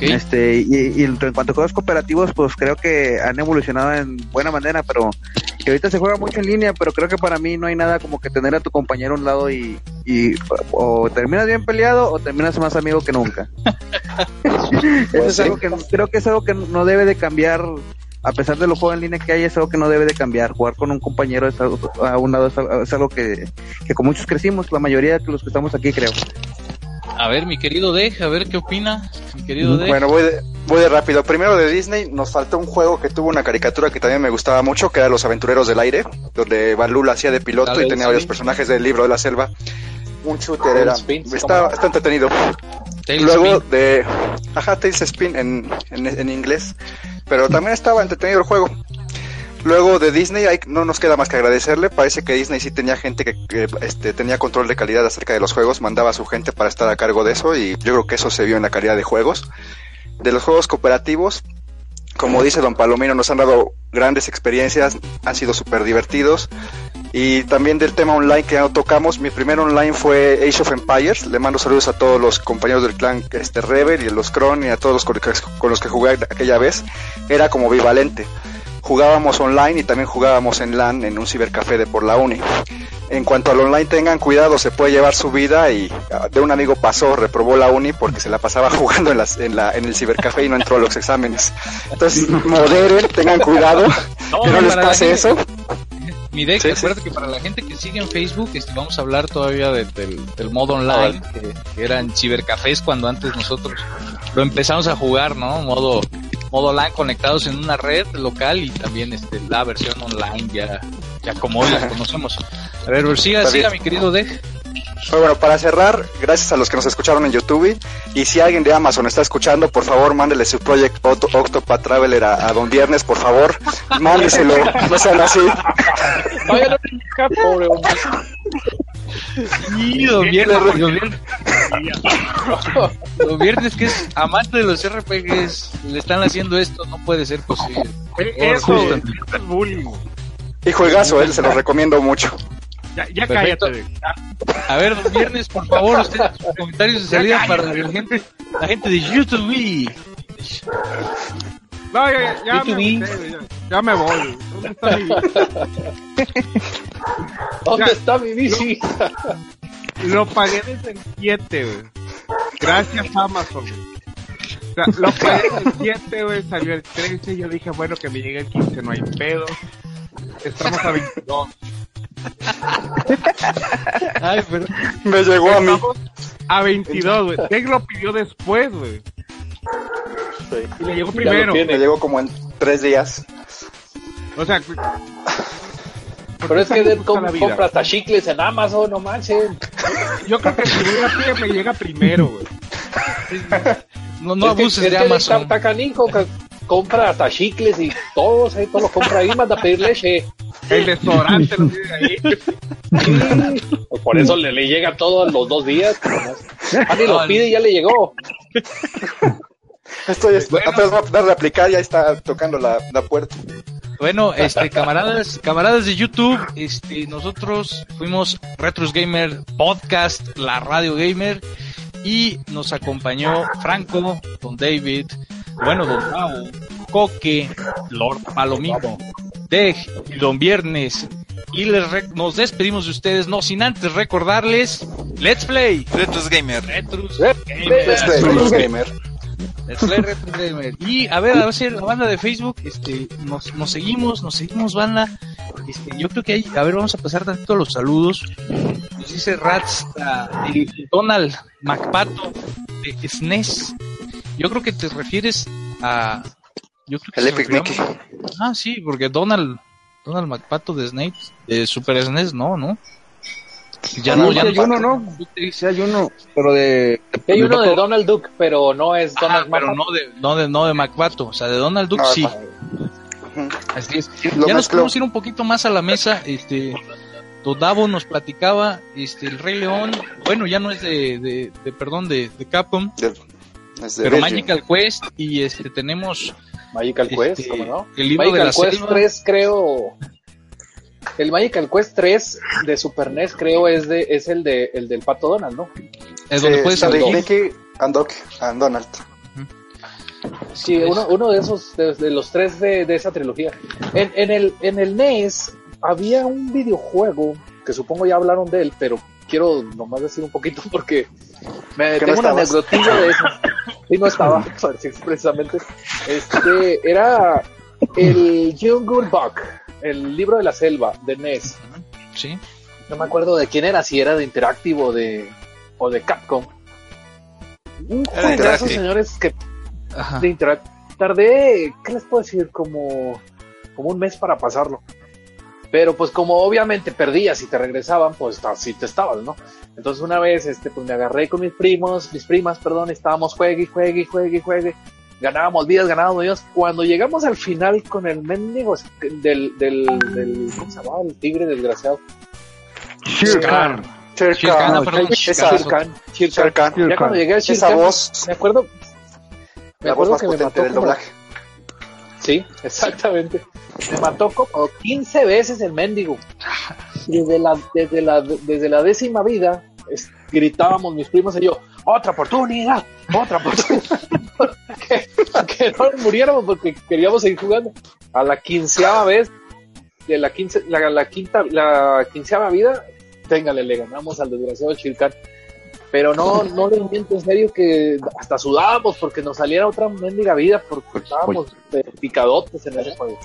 Este, y, y en cuanto a juegos cooperativos, pues creo que han evolucionado en buena manera, pero que ahorita se juega mucho en línea, pero creo que para mí no hay nada como que tener a tu compañero a un lado y, y o terminas bien peleado o terminas más amigo que nunca. [laughs] Eso es algo que creo que es algo que no debe de cambiar. A pesar de los juegos en línea que hay, es algo que no debe de cambiar. Jugar con un compañero es algo- a un lado es algo, es algo que, que con muchos crecimos, la mayoría de los que estamos aquí creo. A ver, mi querido Dej, a ver qué opina, mi querido Dej. Bueno, voy de, voy de rápido. Primero de Disney, nos faltó un juego que tuvo una caricatura que también me gustaba mucho, que era Los Aventureros del Aire, donde Balú la hacía de piloto y tenía varios personajes del libro de la selva. Un shooter era. Spin, ¿cómo Está, está entretenido. Tails Luego Spin. de. Ajá, Tails Spin en, en, en inglés. Pero también estaba entretenido el juego. Luego de Disney, no nos queda más que agradecerle. Parece que Disney sí tenía gente que, este, tenía control de calidad acerca de los juegos, mandaba a su gente para estar a cargo de eso y yo creo que eso se vio en la calidad de juegos. De los juegos cooperativos, como dice Don Palomino, nos han dado grandes experiencias, han sido súper divertidos. Y también del tema online que no tocamos, mi primer online fue Age of Empires. Le mando saludos a todos los compañeros del clan este Rebel y a los Kron y a todos los con los que jugué aquella vez. Era como bivalente. Jugábamos online y también jugábamos en LAN en un cibercafé de por la uni. En cuanto al online, tengan cuidado, se puede llevar su vida y ah, de un amigo pasó, reprobó la uni porque se la pasaba [laughs] jugando en, las, en, la, en el cibercafé y no entró a los exámenes. Entonces, moderen, tengan cuidado, que no les pase gente- eso. Mi deck, Sí, acuérdate que para la gente que sigue en Facebook, este, vamos a hablar todavía de- del, del modo online, que, que eran cibercafés cuando antes nosotros lo empezamos a jugar, ¿no? Modo, modo online conectados en una red local y también este, la versión online ya, ya como hoy la conocemos. A ver, siga, siga mi querido. Pero bueno, para cerrar, gracias a los que nos escucharon en YouTube. Y si alguien de Amazon está escuchando, por favor, mándele su Project Octo- Octopath Traveler a, a Don Viernes, por favor. Mándeselo, no sean así. Todavía no pobre hombre. Y don Viernes, don Viernes, don Viernes, que es amante de los RPGs, le están haciendo esto, no puede ser posible. Eh, Por Eso, eso es bullying. Y juegazo, él se lo recomiendo mucho. Ya, ya cállate. A ver, don Viernes, por favor, usted, sus comentarios de salida para la gente, la gente de YouTube. No, ya, ya, ya, me, B2B. agüité, ya, ya me voy. ¿Dónde está mi [laughs] ¿Dónde Ya. está mi bici? Lo pagué desde el 7, güey. Gracias Amazon. O sea, lo pagué desde el 7, güey, salió el 13, yo dije, bueno, que me llegue el 15, no hay pedo. Estamos a 22. [laughs] Ay, pero Me llegó a mí. Estamos a 22, güey. Tech lo pidió después, güey. Y le llegó primero. Me llegó como en tres días. O sea, [laughs] Pero es que compra hasta chicles en Amazon, no manchen. yo creo que si voy a pie me llega primero, güey. no, no es que, abuses es de que Amazon. está canijo, que compra hasta chicles y todos, ahí todo lo compra ahí, manda a pedir leche. El desodorante lo tiene ahí. Pues por eso le, le llega todos los dos días. Ani lo pide y ya le llegó. Estoy apenas va a dar de aplicar, ya está tocando la, la puerta. Bueno, este, camaradas, camaradas de YouTube, este, nosotros fuimos Retros Gamer Podcast, la radio gamer, y nos acompañó Franco, Don David, bueno, Don Pau, Coque, Lord Palomino, Dej y Don Viernes. Y les re- nos despedimos de ustedes, no sin antes recordarles, Let's Play Retros Gamer. Retros Gamer. Es Retros Gamer. Y a ver, a ver si la banda de Facebook, este, nos, nos seguimos, nos seguimos, banda. Este, yo creo que hay, a ver, vamos a pasar tantito los saludos. Nos dice Rats, Donald MacPato de SNES. Yo creo que te refieres a. Yo creo que El se Epic refiere a- Mickey. Ah, sí, porque Donald, Donald MacPato de Snake, de Super SNES, no, ¿no? Ya no, Sí, ya hay uno, ¿no? Sí hay uno, pero de... Hay uno de Donald Duck, pero no es Ajá, Donald pero Mapa. no de, no de, no de MacPato, o sea, de Donald Duck No, sí. Así es. Lo ya nos podemos ir un poquito más a la mesa. Este, Don Davo nos platicaba, este, el Rey León, bueno, ya no es de, de, de, perdón, de, de Capcom, De- es de pero. Magical Quest y este tenemos Magical Quest, este, ¿cómo no? el libro de Magical la Quest selva. 3 creo el Magical Quest 3 de Super NES creo es de es el de el del Pato Donald, ¿no? es Sí, donde puedes. Mickey and Doc and Donald. Sí, uno, uno de esos de, de los tres de, de esa trilogía. En, en el en el NES había un videojuego que supongo ya hablaron de él, pero quiero nomás decir un poquito [laughs] porque me Que tengo no una anecdotilla de eso. [laughs] Sí, no estaba, [laughs] precisamente. Este era el Jungle Book, el libro de la selva de NES. Sí. No me acuerdo de quién era, si era de Interactive o de, o de Capcom. Un Era de Interactive. señores, que Ajá. de Interact tardé, ¿qué les puedo decir? Como, como un mes para pasarlo. Pero pues como obviamente perdías y te regresaban, pues así te estabas, ¿no? Entonces una vez, este, pues me agarré con mis primos, mis primas, perdón, estábamos juegue, y juegue, y juegue, y juegue. Ganábamos vidas, ganábamos vidas. Cuando llegamos al final con el mendigo del, del, del, ¿cómo se llamaba? El tigre desgraciado. Perdón, Khan. Shere Khan. Shere Ya cuando llegué a Shere Esa voz, me acuerdo, me la voz acuerdo más que me mató del como, doblaje. Sí, exactamente. Me mató como 15 veces el mendigo. Desde la, desde la, desde la décima vida, es- gritábamos mis primos y yo, otra oportunidad, otra oportunidad. Que, [laughs] que no muriéramos porque queríamos seguir jugando. A la quinceava vez, de la, quince, la, la quinta, la quinceava vida, téngale, le ganamos al desgraciado Chilcán. Pero no, no les miento en serio que hasta sudábamos porque nos saliera otra mendiga vida porque estábamos de picadotes en ese juego.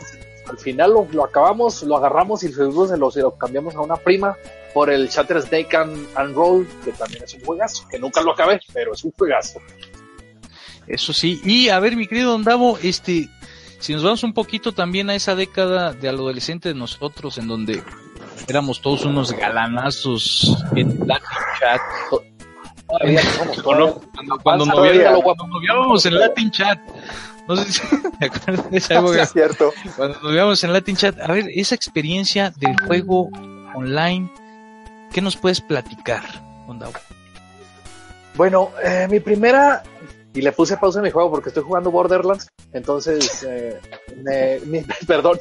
Al final lo, lo acabamos, lo agarramos y seguro se lo, se lo cambiamos a una prima por el Shatter Snake and, and Roll, que también es un juegazo, que nunca lo acabé, pero es un juegazo. Eso sí. Y a ver, mi querido Don Davo, este, si nos vamos un poquito también a esa década de adolescente de nosotros, en donde éramos todos unos galanazos en Latin Chat. Cuando, cuando, cuando noviábamos en Latin Chat. No sé si [laughs] te acuerdas de esa Sí, época. es cierto. Cuando nos veíamos en Latin Chat, a ver, esa experiencia del juego online, ¿qué nos puedes platicar, Don Davo? Bueno, eh, mi primera, y le puse pausa a mi juego porque estoy jugando Borderlands, entonces, eh, [laughs] perdón,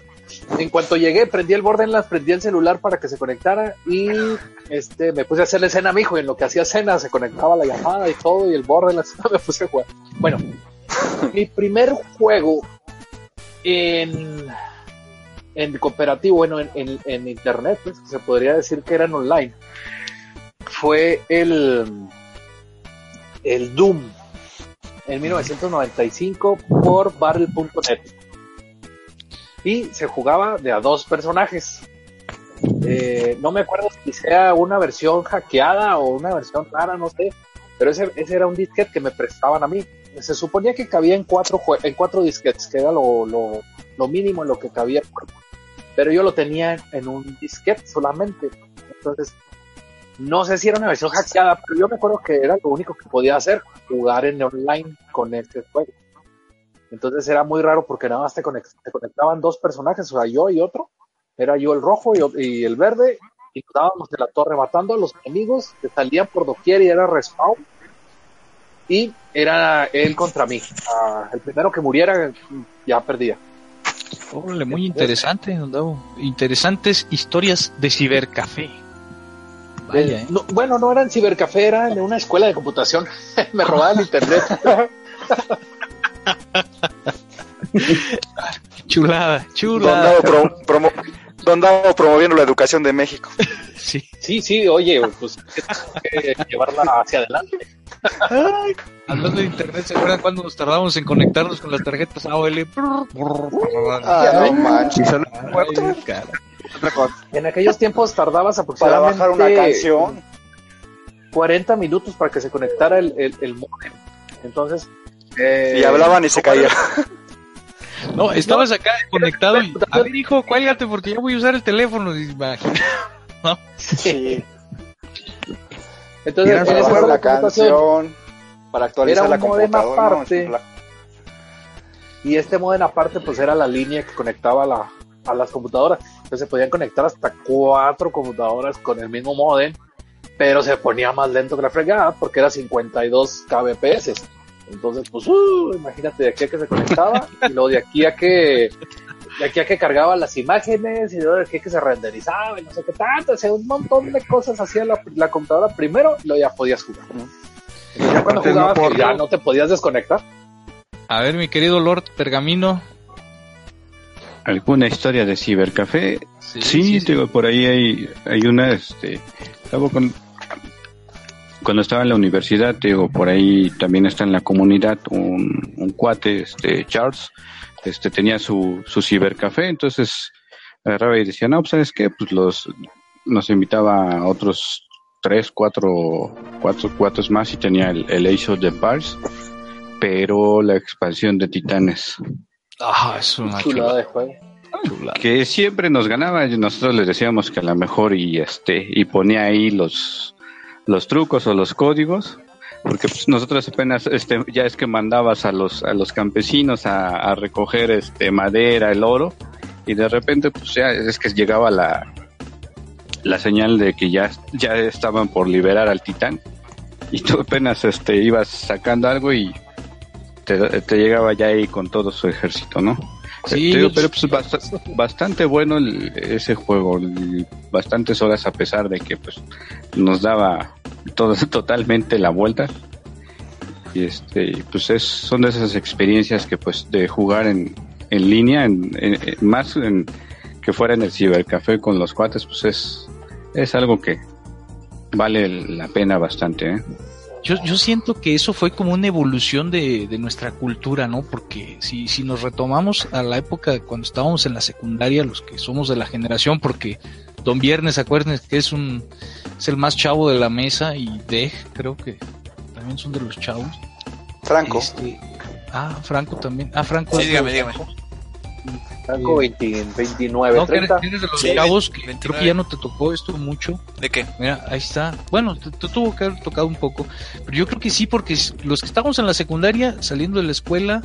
en cuanto llegué, prendí el Borderlands, prendí el celular para que se conectara y este me puse a hacerle cena a mi hijo, y en lo que hacía cena se conectaba la llamada y todo, y el Borderlands, [laughs] me puse a jugar. Bueno, mi primer juego en, en cooperativo, bueno, en, en- en internet, pues, se podría decir que eran online, fue el el Doom en 1995 por Battle.net. Y se jugaba de a dos personajes. Eh, no me acuerdo si sea una versión hackeada o una versión rara, no sé. Pero ese, ese era un disquete que me prestaban a mí. Se suponía que cabía en cuatro, jue- en cuatro disquetes, que era lo, lo, lo mínimo en lo que cabía. Pero yo lo tenía en un disquete solamente. Entonces, no sé si era una versión hackeada, pero yo me acuerdo que era lo único que podía hacer, jugar en online con este juego. Entonces era muy raro porque nada más te, conect- te conectaban dos personajes, o sea, yo y otro. Era yo el rojo y, el verde, y nos dábamos de la torre matando a los enemigos que salían por doquier y era respawn. Y era él contra mí. Ah, el primero que muriera ya perdía. Órale, muy interesante, Don. Interesantes historias de cibercafé. Vaya, ¿eh? No, bueno, no era en cibercafé, era en una escuela de computación. [laughs] Me robaban internet. [laughs] Chulada, Don chulada. Davo, promo- Don Davo promoviendo la educación de México. [laughs] Sí. Sí, sí, oye, pues que llevarla hacia adelante. Hablando de internet, ¿se acuerdan cuando nos tardábamos en conectarnos con las tarjetas AOL? Ah, no manches. Ay. Otra cosa. En aquellos tiempos tardabas [laughs] Para aproximadamente bajar una canción. 40 minutos para que se conectara el, el, el modem. Entonces, eh, Y hablaban y se ¿cómo caía. No, estabas acá conectado y... [laughs] A ver, hijo, cuélgate porque ya voy a usar el teléfono. Imagina- [laughs] Sí. Entonces, Para bajar la canción. Para actualizar Era la modem computadora. no, y este modem aparte, pues era la línea que conectaba a, la, a las computadoras. Entonces se podían conectar hasta cuatro computadoras con el mismo modem, pero se ponía más lento que la fregada porque era 52 kbps. Entonces, pues, uh, imagínate de aquí a que se conectaba y luego de aquí a que de aquí a que cargaba las imágenes y luego de aquí a que se renderizaba y no sé qué tanto, o sea, un montón de cosas hacía la, la computadora primero y luego ya podías jugar. Entonces, ya cuando Antes no jugabas, por- ya no te podías desconectar. A ver, mi querido Lord Pergamino. ¿Alguna historia de cibercafé? Sí, Sí, sí, te digo, por ahí hay, hay una, este, estaba con- cuando estaba en la universidad, digo, por ahí también está en la comunidad un, un cuate, este, Charles, este, tenía su, su cibercafé, entonces agarraba y decía, no, pues, ¿sabes qué? Pues los, nos invitaba a otros tres, cuatro, cuatro cuates más y tenía el, el Age of Empires, pero la expansión de Titanes. Ah, es una Chulada chulada. de juego. chulada. que siempre nos ganaba y nosotros les decíamos que a lo mejor y este y ponía ahí los los trucos o los códigos porque pues, nosotros apenas este ya es que mandabas a los a los campesinos a, a recoger este madera el oro y de repente pues ya es que llegaba la la señal de que ya ya estaban por liberar al titán y tú apenas este ibas sacando algo y te, te llegaba ya ahí con todo su ejército no Sí, digo, pero pues bast- bastante bueno el- ese juego, el- bastantes horas a pesar de que pues nos daba todo [laughs] totalmente la vuelta. Y este, pues es, son de esas experiencias que pues de jugar en, en línea, en- más en, que fuera en el cibercafé con los cuates, pues es, es algo que vale la pena bastante, ¿eh? Yo, yo siento que eso fue como una evolución de, de nuestra cultura, ¿no? Porque si, si nos retomamos a la época cuando estábamos en la secundaria, los que somos de la generación, porque Don Viernes, acuérdense que es un es el más chavo de la mesa y Dej, creo que también son de los chavos. Franco. Este, ah, Franco también. Ah, Franco. Sí, dígame, dígame. Franco 20, 29, No, que eres, 30. eres de los Sí, chavos que creo 29. que ya no te tocó esto mucho. ¿De qué? Mira, ahí está. Bueno, te, te tuvo que haber tocado un poco. Pero yo creo que sí, porque los que estábamos en la secundaria, saliendo de la escuela,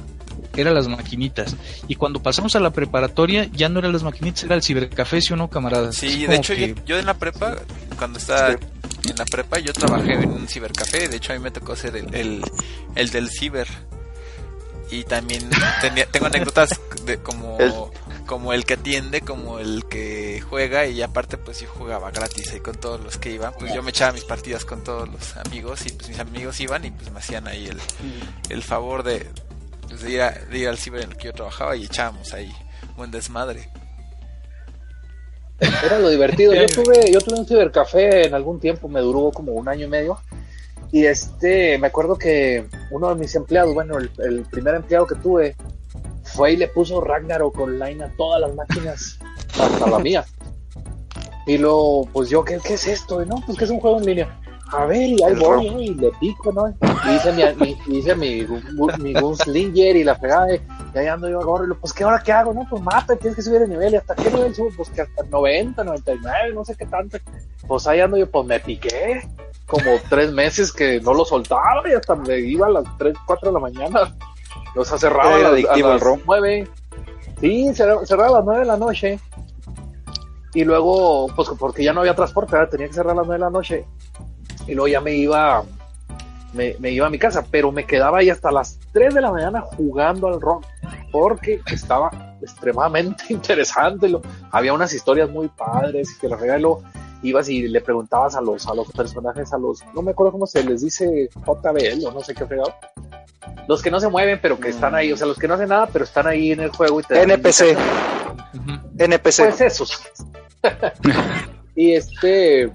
eran las maquinitas. Y cuando pasamos a la preparatoria, ya no eran las maquinitas, era el cibercafé, ¿sí o no, camaradas? Sí, de hecho que- yo, yo en la prepa, cuando estaba en la prepa, yo trabajé en un cibercafé, de hecho a mí me tocó ser el, el, el del ciber. Y también tenía, tengo anécdotas de como, El- como el que atiende, como el que juega y aparte pues yo jugaba gratis ahí con todos los que iban, pues yo me echaba mis partidas con todos los amigos y pues mis amigos iban y pues me hacían ahí el, el favor de, pues, de, ir a- de ir al ciber en el que yo trabajaba y echábamos ahí buen desmadre. Era lo divertido. Yo [laughs] tuve, yo tuve un cibercafé en algún tiempo, me duró como un año y medio. Y este, me acuerdo que uno de mis empleados, bueno, el, el primer empleado que tuve, fue y le puso Ragnarok online a todas las máquinas, [laughs] hasta la mía. Y luego, pues yo, ¿qué, qué es esto? Y no, pues que es un juego en línea. A ver, y ahí El voy, y le pico, ¿no? Y hice mi, mi, hice mi, mi Gunslinger y la pegada, y ahí ando yo agarro, y lo, pues, ¿qué ahora qué hago? No, pues mate, tienes que subir de nivel, ¿y hasta qué nivel subo? Pues que hasta 90, 99, no sé qué tanto. Pues ahí ando yo, pues me piqué, como tres meses que no lo soltaba, y hasta me iba a las 3, 4 de la mañana. O sea, cerraba a Era las, adictivo a las ROM. 9. Sí, cerraba, cerraba a las 9 de la noche. Y luego, pues porque ya no había transporte, ¿verdad? tenía que cerrar a las 9 de la noche. Y luego ya me iba, me, me iba a mi casa, pero me quedaba ahí hasta las 3 de la mañana jugando al rock, porque estaba extremadamente [laughs] interesante. Lo, había unas historias muy padres que la regalo. Ibas y le preguntabas a los, a los personajes, a los, no me acuerdo cómo se les dice JBL o no sé qué fregado. Los que no se mueven, pero que están ahí, o sea, los que no hacen nada, pero están ahí en el juego y te NPC. NPC. pues esos. [laughs] y este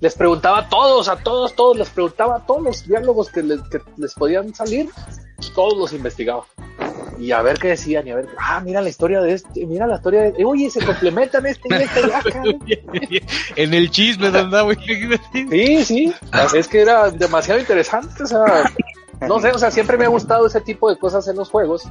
les preguntaba a todos, a todos, todos, les preguntaba todos los diálogos que les, que les podían salir, todos los investigaba. Y a ver qué decían, y a ver, ah, mira la historia de este, mira la historia de, oye, se complementan este y [laughs] este acá. en el chisme, ¿verdad, güey? Sí, sí, es que era demasiado interesante, o sea, no sé, o sea, siempre me ha gustado ese tipo de cosas en los juegos.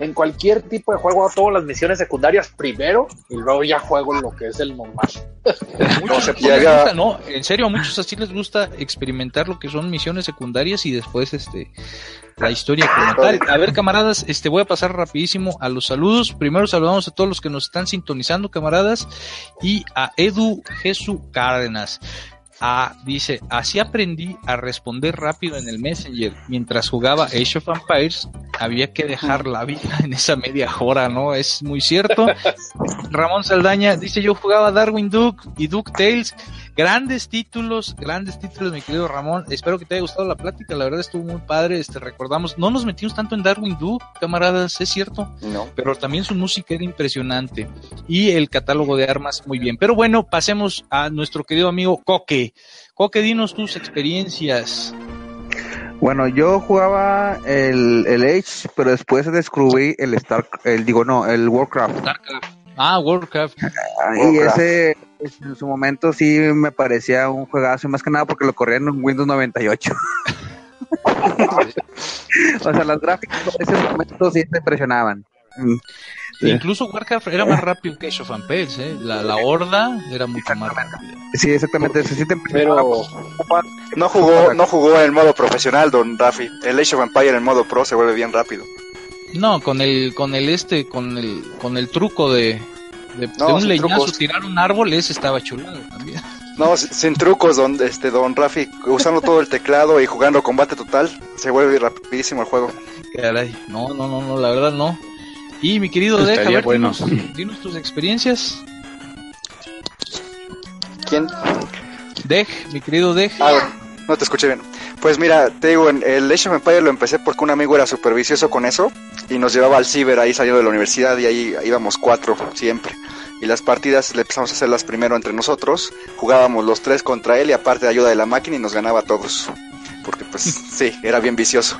En cualquier tipo de juego, hago todas las misiones secundarias primero y luego ya juego lo que es el normal. [laughs] Muchos así les gusta, no, en serio, a muchos así les gusta experimentar lo que son misiones secundarias y después este la historia como [laughs] tal. A ver, camaradas, este voy a pasar rapidísimo a los saludos. Primero saludamos a todos los que nos están sintonizando, camaradas, y a Edu Jesús Cárdenas. Ah, dice, así aprendí a responder rápido en el Messenger. Mientras jugaba Age of Empires, había que dejar la vida en esa media hora, ¿no? Es muy cierto. [laughs] Ramón Saldaña dice, yo jugaba Darwin Duke y Duke Tales. Grandes títulos, grandes títulos, mi querido Ramón. Espero que te haya gustado la plática, la verdad estuvo muy padre. Este, recordamos, no nos metimos tanto en Darwin Duke, camaradas, es cierto. No. Pero también su música era impresionante. Y el catálogo de armas muy bien. Pero bueno, pasemos a nuestro querido amigo Coque. Coque, dinos tus experiencias. Bueno, yo jugaba el, el Age, pero después descubrí el Star, el digo no, el Warcraft. Starcraft. Ah, Warcraft. Y ese en su momento sí me parecía un juegazo, más que nada porque lo corría en un Windows 98. [laughs] o sea, las gráficas en ese momento sí te impresionaban. Sí. Incluso Warcraft era más rápido que Age of Empires, ¿eh? La, la horda era mucho más rápida. Sí, exactamente. Se siente Pero no jugó, no jugó en modo profesional, don Rafi. El Age of Empire en modo pro se vuelve bien rápido. No, con el, con el este, con el, con el truco de, de, No, de un leñazo trucos. tirar un árbol, ese estaba chulado también. No, sin sin trucos, don, este, don Rafi, usando todo el teclado y jugando combate total, se vuelve rapidísimo el juego. Caray, no, no, no, no, la verdad no. Y mi querido Deja, a ver, bueno. dinos, dinos tus experiencias. ¿Quién? Dej, mi querido Dej. Ah, no te escuché bien. Pues mira, te digo, en el Age of Empire lo empecé porque un amigo era super vicioso con eso y nos llevaba al ciber ahí saliendo de la universidad y ahí íbamos cuatro siempre. Y las partidas le empezamos a hacerlas primero entre nosotros, jugábamos los tres contra él y aparte de ayuda de la máquina y nos ganaba a todos. Porque pues [laughs] sí, era bien vicioso.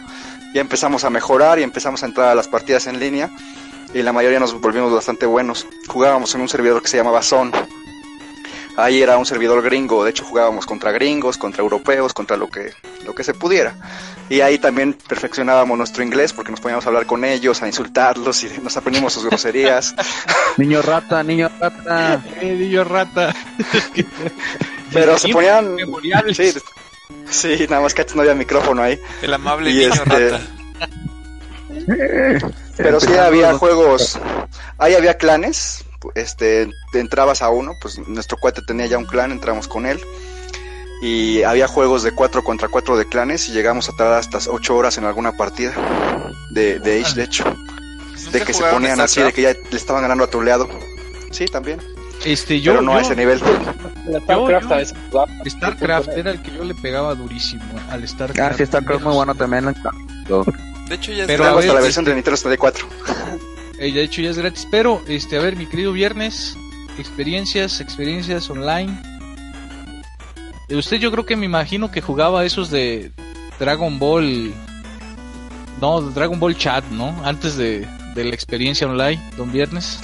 Ya empezamos a mejorar y empezamos a entrar a las partidas en línea y la mayoría nos volvimos bastante buenos. Jugábamos en un servidor que se llamaba Zone. Ahí era un servidor gringo, de hecho jugábamos contra gringos, contra europeos, contra lo que, lo que se pudiera. Y ahí también perfeccionábamos nuestro inglés porque nos poníamos a hablar con ellos, a insultarlos y nos aprendimos sus groserías. [laughs] Niño rata, niño rata. Eh, niño rata. [laughs] Pero se ponían... Sí, sí, nada más que antes no había micrófono ahí. El amable Y niño este- rata. Pero sí había juegos, ahí había clanes, este, entrabas a uno, pues nuestro cuate tenía ya un clan, entramos con él. Y había juegos de 4 contra 4 de clanes y llegamos a tardar hasta 8 horas en alguna partida de, de Age, de hecho. De que se ponían así, de StarCraft? que ya le estaban ganando a troleado. Sí, también, Este, yo, pero no yo- a ese nivel. StarCraft yo-. StarCraft era el que yo le pegaba durísimo al StarCraft. Ah, sí, está muy bueno también. De hecho, ya Pero hasta la versión de Nintendo 64. Eh, de hecho ya es gratis, pero este, a ver, mi querido Viernes, experiencias, experiencias online. Eh, Usted yo creo que me imagino que jugaba esos de Dragon Ball, no, Dragon Ball Chat, ¿no? Antes de, de la experiencia online, don Viernes.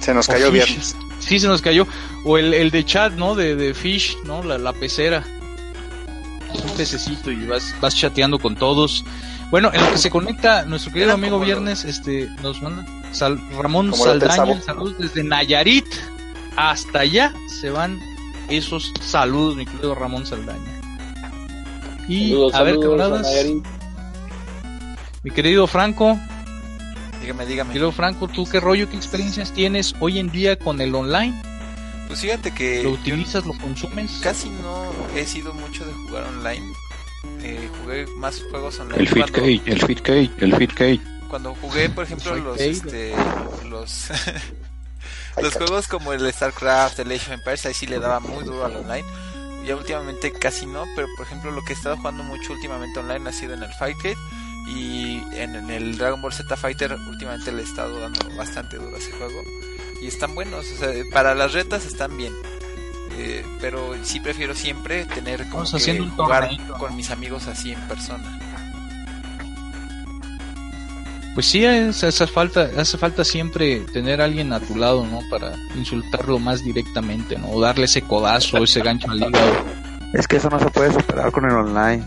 Se nos cayó viernes. Sí, se nos cayó. O el, el de chat, ¿no? De, de Fish, ¿no? La, la pecera. Un pececito y vas, vas chateando con todos. Bueno, en lo que se conecta nuestro querido Era amigo Viernes, este, nos manda Sal- Ramón Saldaña, saludos desde Nayarit. Hasta allá se van esos saludos, mi querido Ramón Saldaña. Y Saludos, a ver, camaradas, Nayarit. mi querido Franco, Dígame, dígame. querido Franco, ¿tú qué rollo, qué experiencias tienes hoy en día con el online? Pues fíjate que ¿Lo utilizas, lo consumes? casi no he sido mucho de jugar online. Eh, jugué más juegos online. El Fit cuando- Cage, el Fit Cage, el Fit Cage. cuando jugué por ejemplo los este los [laughs] los juegos como el StarCraft, el Age of Empires ahí sí le daba muy duro al online. Ya últimamente casi no, pero por ejemplo lo que he estado jugando mucho últimamente online ha sido en el Fightcade y en, en el Dragon Ball Z Fighter últimamente le he estado dando bastante duro a ese juego. y están buenos. O sea, para las retas están bien. Eh, pero sí prefiero siempre tener como Vamos que haciendo un jugar con mis amigos así en persona. Pues sí, es- hace falta, hace falta siempre tener a alguien a tu lado, ¿no? Para insultarlo más directamente, ¿no? O darle ese codazo, ese gancho al hígado. Es que eso no se puede superar con el online.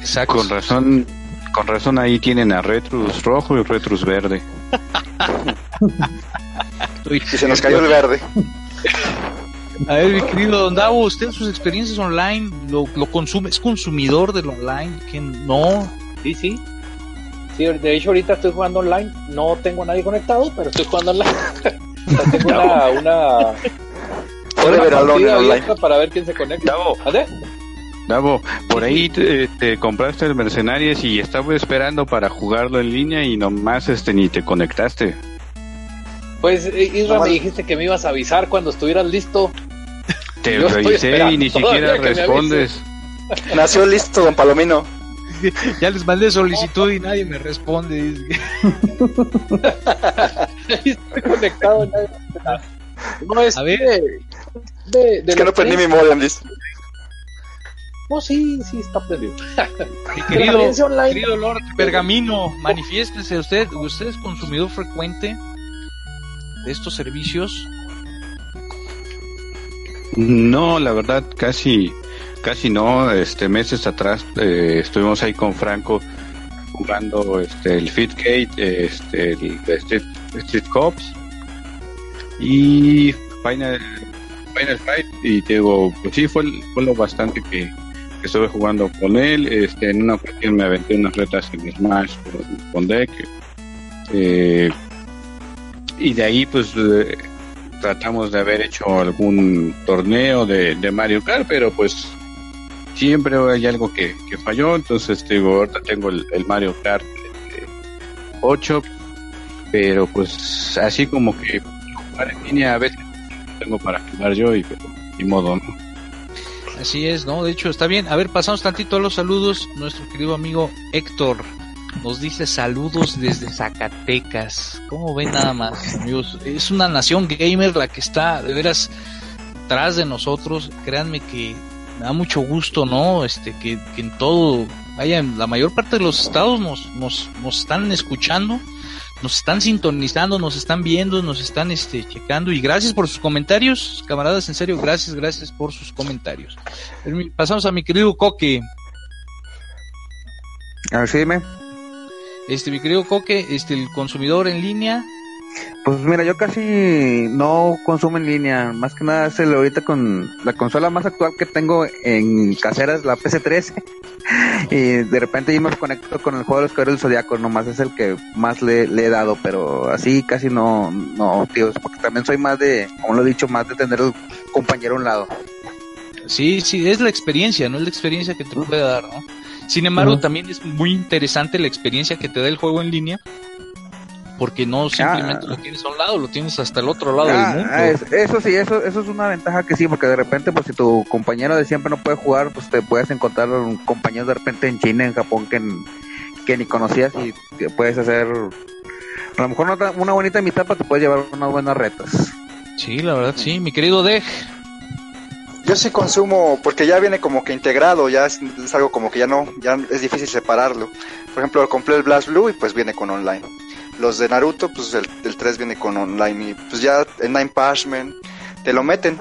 Exacto. Con razón, con razón ahí tienen a Retrus rojo y Retrus verde. [laughs] Y se nos cayó el verde. A ver, mi querido Don Davo, usted sus experiencias online lo, lo consume, es consumidor del online, que no. Sí, sí. Sí, de hecho ahorita estoy jugando online. No tengo a nadie conectado, pero estoy jugando online. [laughs] O sea, tengo una, una, una online. abierta para ver quién se conecta. Davo, ¿Vale? Davo, por ahí te, te compraste el Mercenarios y estaba esperando para jugarlo en línea y nomás este ni te conectaste. Pues eh, Isra, me dijiste que me ibas a avisar cuando estuvieras listo. Te Yo revisé y ni siquiera respondes. Nació listo, don Palomino. [laughs] Ya les mandé solicitud y nadie me responde. dice. [laughs] estoy conectado. nadie- No es A ver. de, de, de Es que no perdí mi modem, dice. No, sí, sí, está perdido. Mi [laughs] querido, querido Lord Pergamino, manifiéstese usted. ¿Usted es consumidor frecuente de estos servicios? No, la verdad casi, casi no. Este meses atrás eh, estuvimos ahí con Franco jugando este el Fitgate, este el Street, Street Cops y Final, Final Fight y digo, pues sí fue, fue lo bastante que, que estuve jugando con él. Este en una ocasión me aventé unas retas en Smash con, con Deck. Eh, y de ahí pues eh, tratamos de haber hecho algún torneo de, Mario Kart, pero pues siempre hay algo que, que falló, entonces digo, ahorita tengo el, Mario Kart eh, 8, pero pues así como que jugar en línea a veces tengo para jugar yo y pero ni modo, ¿no? Así es, ¿no? De hecho, está bien. A ver, pasamos tantito a los saludos. Nuestro querido amigo Héctor nos dice saludos desde Zacatecas. ¿Cómo ven nada más, amigos? Es una nación gamer la que está de veras tras de nosotros. Créanme que me da mucho gusto, ¿no? Este, que, que en todo, vaya, en la mayor parte de los estados nos, nos, nos están escuchando, nos están sintonizando, nos están viendo, nos están este, checando. Y gracias por sus comentarios, camaradas, en serio, gracias, gracias por sus comentarios. Permi- Pasamos a mi querido Coque. A sí, dime. Este, mi querido Coque, este, el consumidor en línea. Pues mira, yo casi no consumo en línea. Más que nada es el ahorita con la consola más actual que tengo en casera es la PC3. y de repente yo me conecto con el juego de los Caballeros del Zodiaco. Nomás es el que más le, le he dado. Pero así casi no, no, tío. Porque también soy más de, como lo he dicho, más de tener el compañero a un lado. Sí, sí, es la experiencia, ¿no? Es la experiencia que te puede dar, ¿no? Sin embargo, también es muy interesante la experiencia que te da el juego en línea. Porque no simplemente Ah. lo tienes a un lado, lo tienes hasta el otro lado Ah, del mundo. ah, es- eso sí, eso, eso es una ventaja que sí, porque de repente, pues si tu compañero de siempre no puede jugar, pues te puedes encontrar un compañero de repente en China, en Japón, que, que ni conocías y que puedes hacer a lo mejor una, una bonita mitad, pero te puedes llevar unas buenas retas. Sí, la verdad, sí. Mi querido Dej, Yo sí consumo, porque ya viene como que integrado, ya es, es algo como que ya no, ya es difícil separarlo. Por ejemplo, compré el Blast Blue y pues viene con online. Los de Naruto, pues el, el 3 viene con online y pues ya el Nine Pashman te lo meten.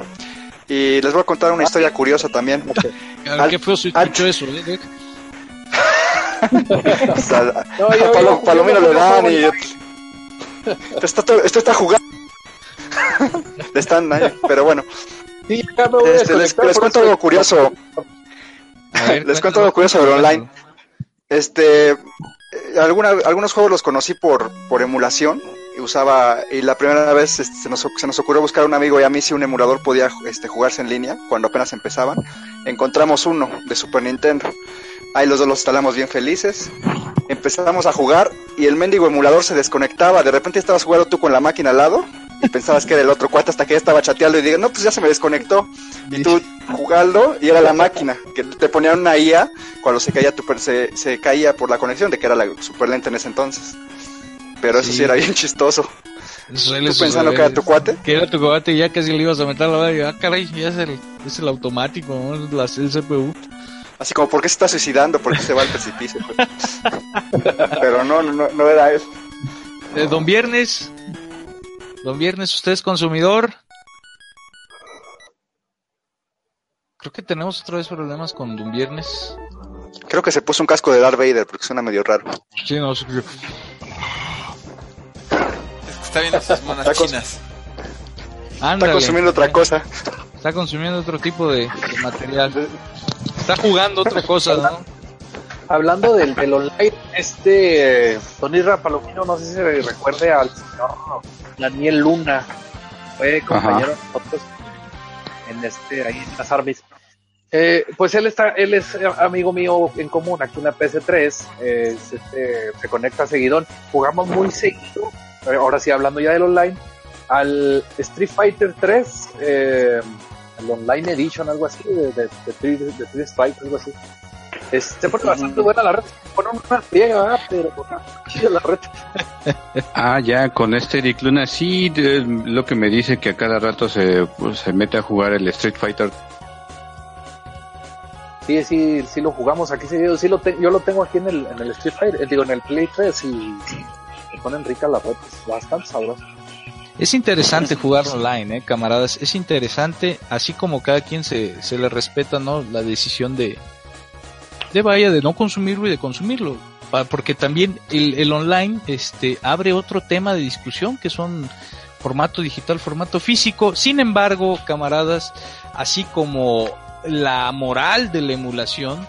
Y les voy a contar una historia curiosa también. Al- qué se al- escuchó eso, ¿eh, Dej? [laughs] O sea, No, a yo- Palo- yo- Palomino yo- le dan y... Esto está, esto está jugando. [laughs] Le están ahí, pero bueno. Sí, ya me voy a Este, les, cuento algo curioso. A ver, Les cuento algo curioso sobre online. Este, eh, alguna, algunos juegos los conocí por, por emulación. Y usaba, y la primera vez este, se, nos, se nos ocurrió buscar un amigo y a mí si un emulador podía este, jugarse en línea cuando apenas empezaban. Encontramos uno de Super Nintendo. Ahí los dos los instalamos bien felices. Empezamos a jugar y el mendigo emulador se desconectaba. De repente estabas jugando tú con la máquina al lado y pensabas que era el otro cuate hasta que ya estaba chateando y dije, no, pues ya se me desconectó. Y tú jugando y era la máquina que te ponían una IA cuando se caía tu se, se caía por la conexión de que era la super lenta en ese entonces. Pero eso sí, Sí. era bien chistoso. ¿Tú pensando que era tu cuate? Que era tu cuate y ya casi le ibas a meter la bala. ah, caray, ya es el, es el automático, ¿no? La, el CPU. Así como, ¿por qué se está suicidando? ¿Por qué se va al precipicio? [laughs] Pero no, no, no era eso. Eh, don Viernes. Don Viernes, ¿usted es consumidor? Creo que tenemos otra vez problemas con Don Viernes. Creo que se puso un casco de Darth Vader porque suena medio raro. Sí, no sé. Está viendo sus monas Tacos. chinas. Está consumiendo otra cosa. Está consumiendo otro tipo de, de material. Está jugando otra cosa, ¿no? Hablando del, del online, este Tony Rapalomino, no sé si se recuerde al señor Daniel Luna, fue compañero de nosotros en este, ahí en las armies. Eh, pues él está, él es eh, amigo mío en común aquí en la PS3, eh, es este, se conecta seguidón, jugamos muy seguido, eh, ahora sí hablando ya del online, al Street Fighter 3, eh, el Online Edition, algo así, de, de, de, Street- de Street Fighter, algo así. Es- se pone bastante buena la red, se pone una friega, pero chida la red. [laughs] Ah, ya, con este Eric Luna, sí, de- lo que me dice que a cada rato se, pues, se mete a jugar el Street Fighter. Sí, sí, sí lo jugamos aquí sí lo te- yo lo tengo aquí en el, en el Street Fighter, eh, digo en el Play 3 y se ponen ricas las redes, bastante sabrosas. Es interesante jugar online, eh, camaradas. Es interesante, así como cada quien se, se le respeta, ¿no? La decisión de, de vaya, de no consumirlo y de consumirlo. Porque también el, el online, este, abre otro tema de discusión que son formato digital, formato físico. Sin embargo, camaradas, así como la moral de la emulación,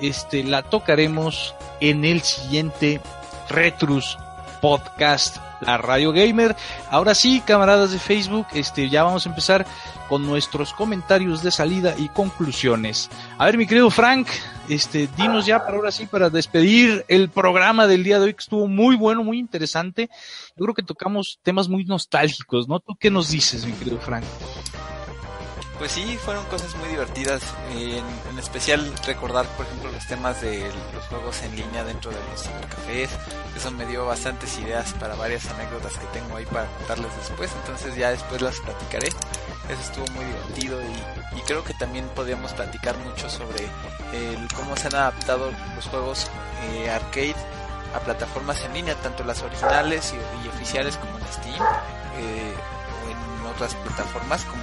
este, la tocaremos en el siguiente Retrus Podcast, la Radio Gamer. Ahora sí, camaradas de Facebook, este, ya vamos a empezar con nuestros comentarios de salida y conclusiones. A ver, mi querido Frank, este, dinos ya para ahora sí, para despedir el programa del día de hoy, que estuvo muy bueno, muy interesante. Yo creo que tocamos temas muy nostálgicos, ¿no? ¿Tú qué nos dices, mi querido Frank? Pues sí, fueron cosas muy divertidas. En, especial recordar, por ejemplo, los temas de los juegos en línea dentro de los cafés. Eso me dio bastantes ideas para varias anécdotas que tengo ahí para contarles después. Entonces ya después las platicaré. Eso estuvo muy divertido y, creo que también podríamos platicar mucho sobre el cómo se han adaptado los juegos eh, arcade a plataformas en línea, tanto las originales y, y oficiales como en Steam eh, o en otras plataformas como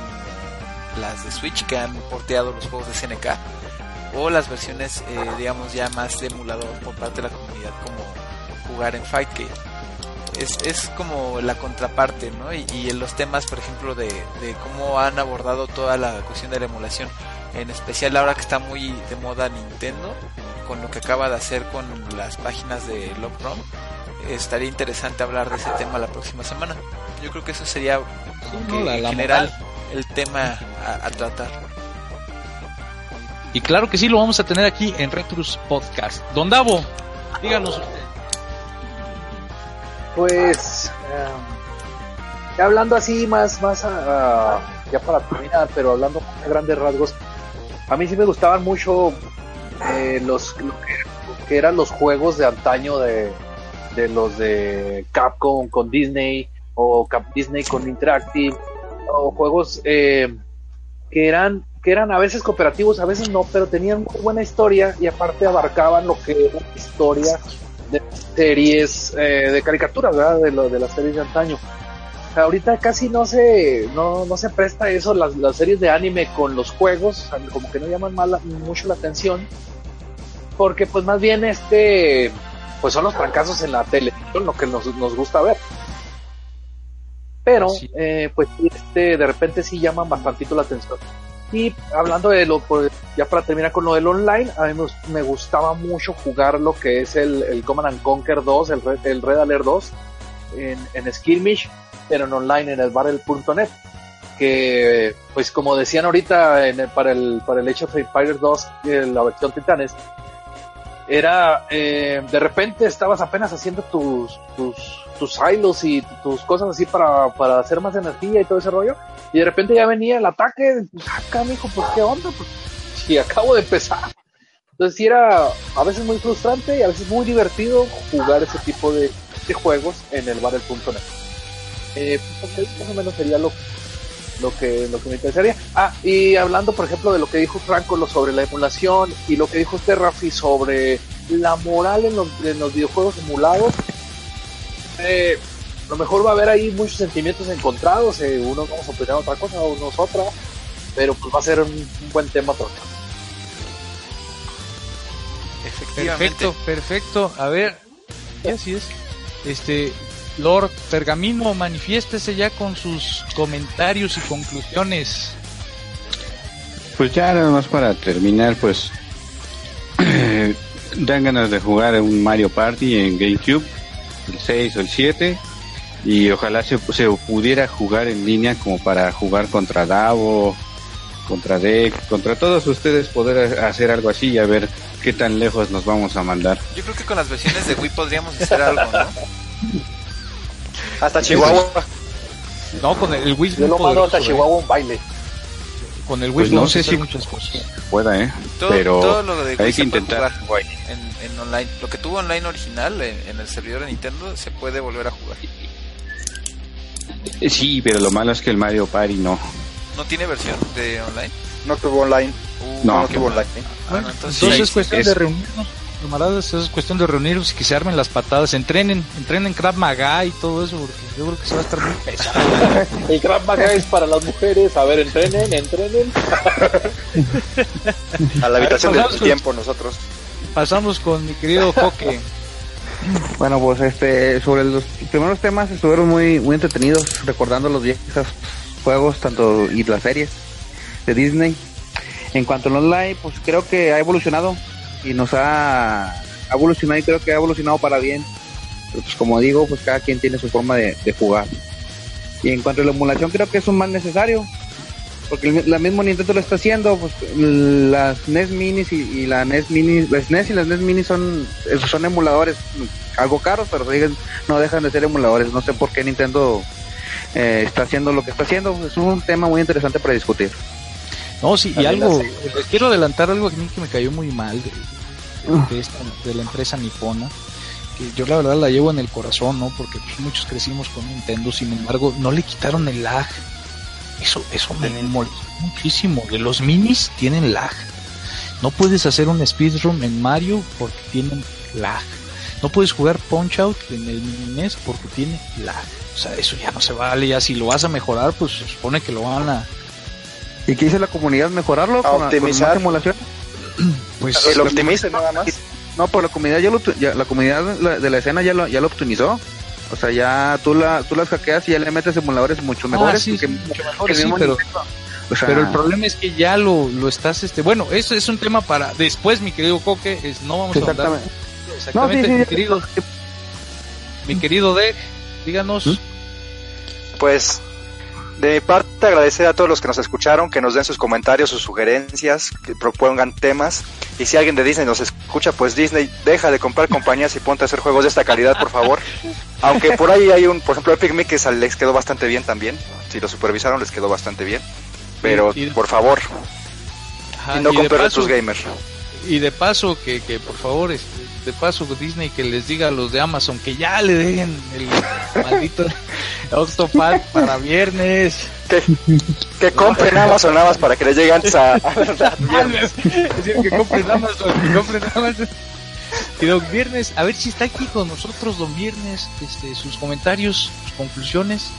las de Switch que han porteado los juegos de SNK o las versiones eh, digamos ya más de emulador por parte de la comunidad como jugar en Fightcade es, es como la contraparte ¿no? y, y en los temas por ejemplo de, de cómo han abordado toda la cuestión de la emulación en especial ahora que está muy de moda Nintendo con lo que acaba de hacer con las páginas de Love estaría interesante hablar de ese tema la próxima semana yo creo que eso sería como no, que la- en la general moral. El tema a, a tratar Y claro que sí, lo vamos a tener aquí en Retrus Podcast. Don Davo, díganos usted. Pues, eh, ya hablando así más, más a- a- ya para terminar, pero hablando a grandes rasgos, a mí sí me gustaban mucho eh, los lo que, lo que eran los juegos de antaño de, de los de Capcom con Disney o Cap Disney con Interactive o juegos eh, que eran que eran a veces cooperativos, a veces no, pero tenían muy buena historia y aparte abarcaban lo que era historia de series eh, de caricaturas, ¿verdad? De, lo, de las series de antaño. Ahorita casi no se, no, no se presta eso, las, las series de anime con los juegos, como que no llaman mucho la atención, porque pues más bien este, pues son los trancazos en la televisión lo que nos, nos gusta ver. Pero, Sí. eh, pues este, de repente sí llaman bastantito la atención. Y hablando de lo, pues, ya para terminar con lo del online, a mí me, me gustaba mucho jugar lo que es el, el Command and Conquer 2, el el Red Alert 2, en, en Skirmish, pero en online, en el Battle.net. Que, pues como decían ahorita en el- para el para el Age of Empires 2, eh, la versión Titanes, era, eh, de repente estabas apenas haciendo tus, tus, tus silos y tus cosas así para, para hacer más energía y todo ese rollo. Y de repente ya venía el ataque, acá mijo, pues qué onda, pues si acabo de empezar. Entonces sí era a veces muy frustrante y a veces muy divertido jugar ese tipo de, de juegos en el Battle.net. Eh, pues, más o menos sería lo, lo que lo que me interesaría. Ah, y hablando, por ejemplo, de lo que dijo Franco sobre la emulación y lo que dijo usted, Rafi, sobre la moral en los, en los videojuegos emulados, eh, a lo mejor va a haber ahí muchos sentimientos encontrados. Eh, unos vamos a opinar otra cosa, unos otra, pero pues va a ser un, un buen tema para Perfecto, perfecto. A ver, así es. Este, Lord Pergamino, manifiéstese ya con sus comentarios y conclusiones. Pues ya nada más para terminar, pues [clears throat] dan ganas de jugar un Mario Party en GameCube, el 6 o el 7, y ojalá se, se pudiera jugar en línea como para jugar contra Davo, contra Deck, contra todos ustedes poder hacer algo así y a ver qué tan lejos nos vamos a mandar. Yo creo que con las versiones de Wii podríamos hacer algo, ¿no? Hasta Chihuahua. No, con el, el Wii. Yo lo mando hasta ¿eh? Chihuahua un baile. Con el Wii Pues no sé si- muchas cosas. Pueda, ¿eh? Todo, Pero todo lo de Wii hay que intentar. jugar en, en online. Lo que tuvo online original en, en el servidor de Nintendo se puede volver a jugar. Sí, pero lo malo es que el Mario Party no. ¿No tiene versión de online? No tuvo online. Uh, No, No tuvo online. Ah, entonces, es cuestión es- de reunirnos, camaradas, es cuestión de reunirnos y que se armen las patadas, entrenen, entrenen Krav Maga y todo eso, porque yo creo que se va a estar muy pesado. [laughs] El Krav Maga es para las mujeres. A ver, entrenen, entrenen. A la habitación pasamos del con- tiempo nosotros. Pasamos con mi querido Coque. [laughs] Bueno, pues este, sobre los primeros temas estuvieron muy, muy entretenidos, recordando los viejos juegos, tanto y las series de Disney. En cuanto al online, pues creo que ha evolucionado y nos ha, evolucionado y creo que ha evolucionado para bien. Pero pues como digo, pues cada quien tiene su forma de, jugar. Y en cuanto a la emulación, creo que es un mal necesario. Porque la misma Nintendo lo está haciendo, pues las NES Minis y, y la NES Mini, las NES y las NES Mini son, son emuladores algo caros, pero no dejan de ser emuladores. No sé por qué Nintendo eh, está haciendo lo que está haciendo. Es un tema muy interesante para discutir. No, sí, y algo, les quiero adelantar algo a mí que me cayó muy mal de, de esta- de la empresa nipona, que yo la verdad la llevo en el corazón, ¿no? Porque pues, muchos crecimos con Nintendo, sin embargo, no le quitaron el lag. Eso, eso me molestó muchísimo. De los minis tienen lag. No puedes hacer un speedrun en Mario porque tienen lag. No puedes jugar Punch Out en el NES porque tiene lag. O sea, eso ya no se vale. Ya si lo vas a mejorar, pues se supone que lo van a. ¿Y qué dice la comunidad? ¿Mejorarlo? A con, la- con optimizar. más emulación? [clears throat] Pues lo optimice nada más. No, pero la comunidad ya lo, ya- la comunidad de la escena ya lo, ya lo optimizó. O sea, ya tú la, tú las hackeas y ya le metes emuladores mucho mejores. Ah, sí, que- sí, mucho mejores, el sí, pero, Nintendo. O sea, pero el problema es que ya lo, lo estás, este, bueno, eso es un tema para después, mi querido Coque, es, no vamos a ahondar. Exactamente. Exactamente, No, sí, sí, mi sí. querido, mi querido Deg, díganos. ¿Mm? Pues de mi parte agradecer a todos los que nos escucharon, que nos den sus comentarios, sus sugerencias, que propongan temas. Y si alguien de Disney nos escucha, pues Disney, deja de comprar compañías y ponte a hacer juegos de esta calidad, por favor. Aunque por ahí hay un, por ejemplo, Epic Mickey les quedó bastante bien también. Si lo supervisaron, les quedó bastante bien. Pero, Y- y- por favor, Ajá, y no compren tus gamers. Y de paso, que, que por favor, este, de paso Disney que les diga a los de Amazon que ya le dejen el [laughs] maldito Octopath para viernes. Que, que compren Amazon nada más para que les llegue antes a... a- Es decir, que compren Amazon, que compren Amazon. Y don Viernes, a ver si está aquí con nosotros don Viernes, este, sus comentarios, sus conclusiones.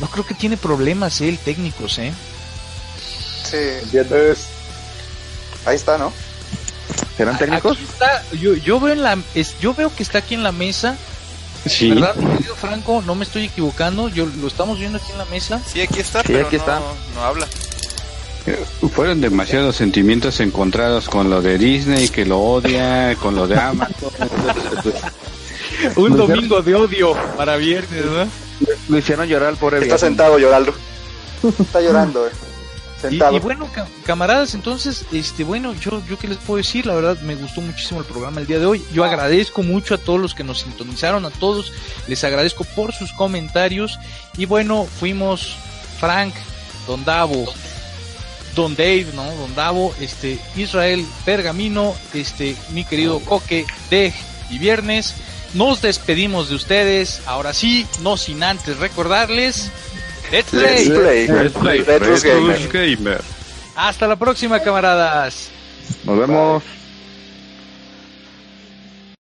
No creo que tiene problemas eh, el técnicos, ¿eh? Sí, ¿Entiendes? ahí está, ¿no? ¿Serán técnicos? Aquí está, yo, yo veo en la, es, yo veo que está aquí en la mesa, Sí, ¿verdad, mi querido Franco? No me estoy equivocando, yo lo estamos viendo aquí en la mesa. Sí, aquí está, Sí, pero aquí no, está. no habla. fueron demasiados sentimientos encontrados con lo de Disney, que lo odia, con lo de Amazon. [laughs] Un domingo de odio para viernes, ¿no? Lo hicieron llorar al pobre Está sentado llorando. Está llorando, eh. Y, Sentado. y bueno, ca- camaradas, entonces, este, bueno, yo, yo qué les puedo decir, la verdad me gustó muchísimo el programa el día de hoy. Yo agradezco mucho a todos los que nos sintonizaron, a todos, les agradezco por sus comentarios. Y bueno, fuimos Frank, Don Davo, Don Dave, ¿no? Don Davo, este, Israel, Pergamino, este, mi querido Coque, Dej y Viernes. nos despedimos de ustedes. Ahora sí, no sin antes recordarles. Let's play. Let's play. Let's play. Hasta la próxima, camaradas. Nos vemos.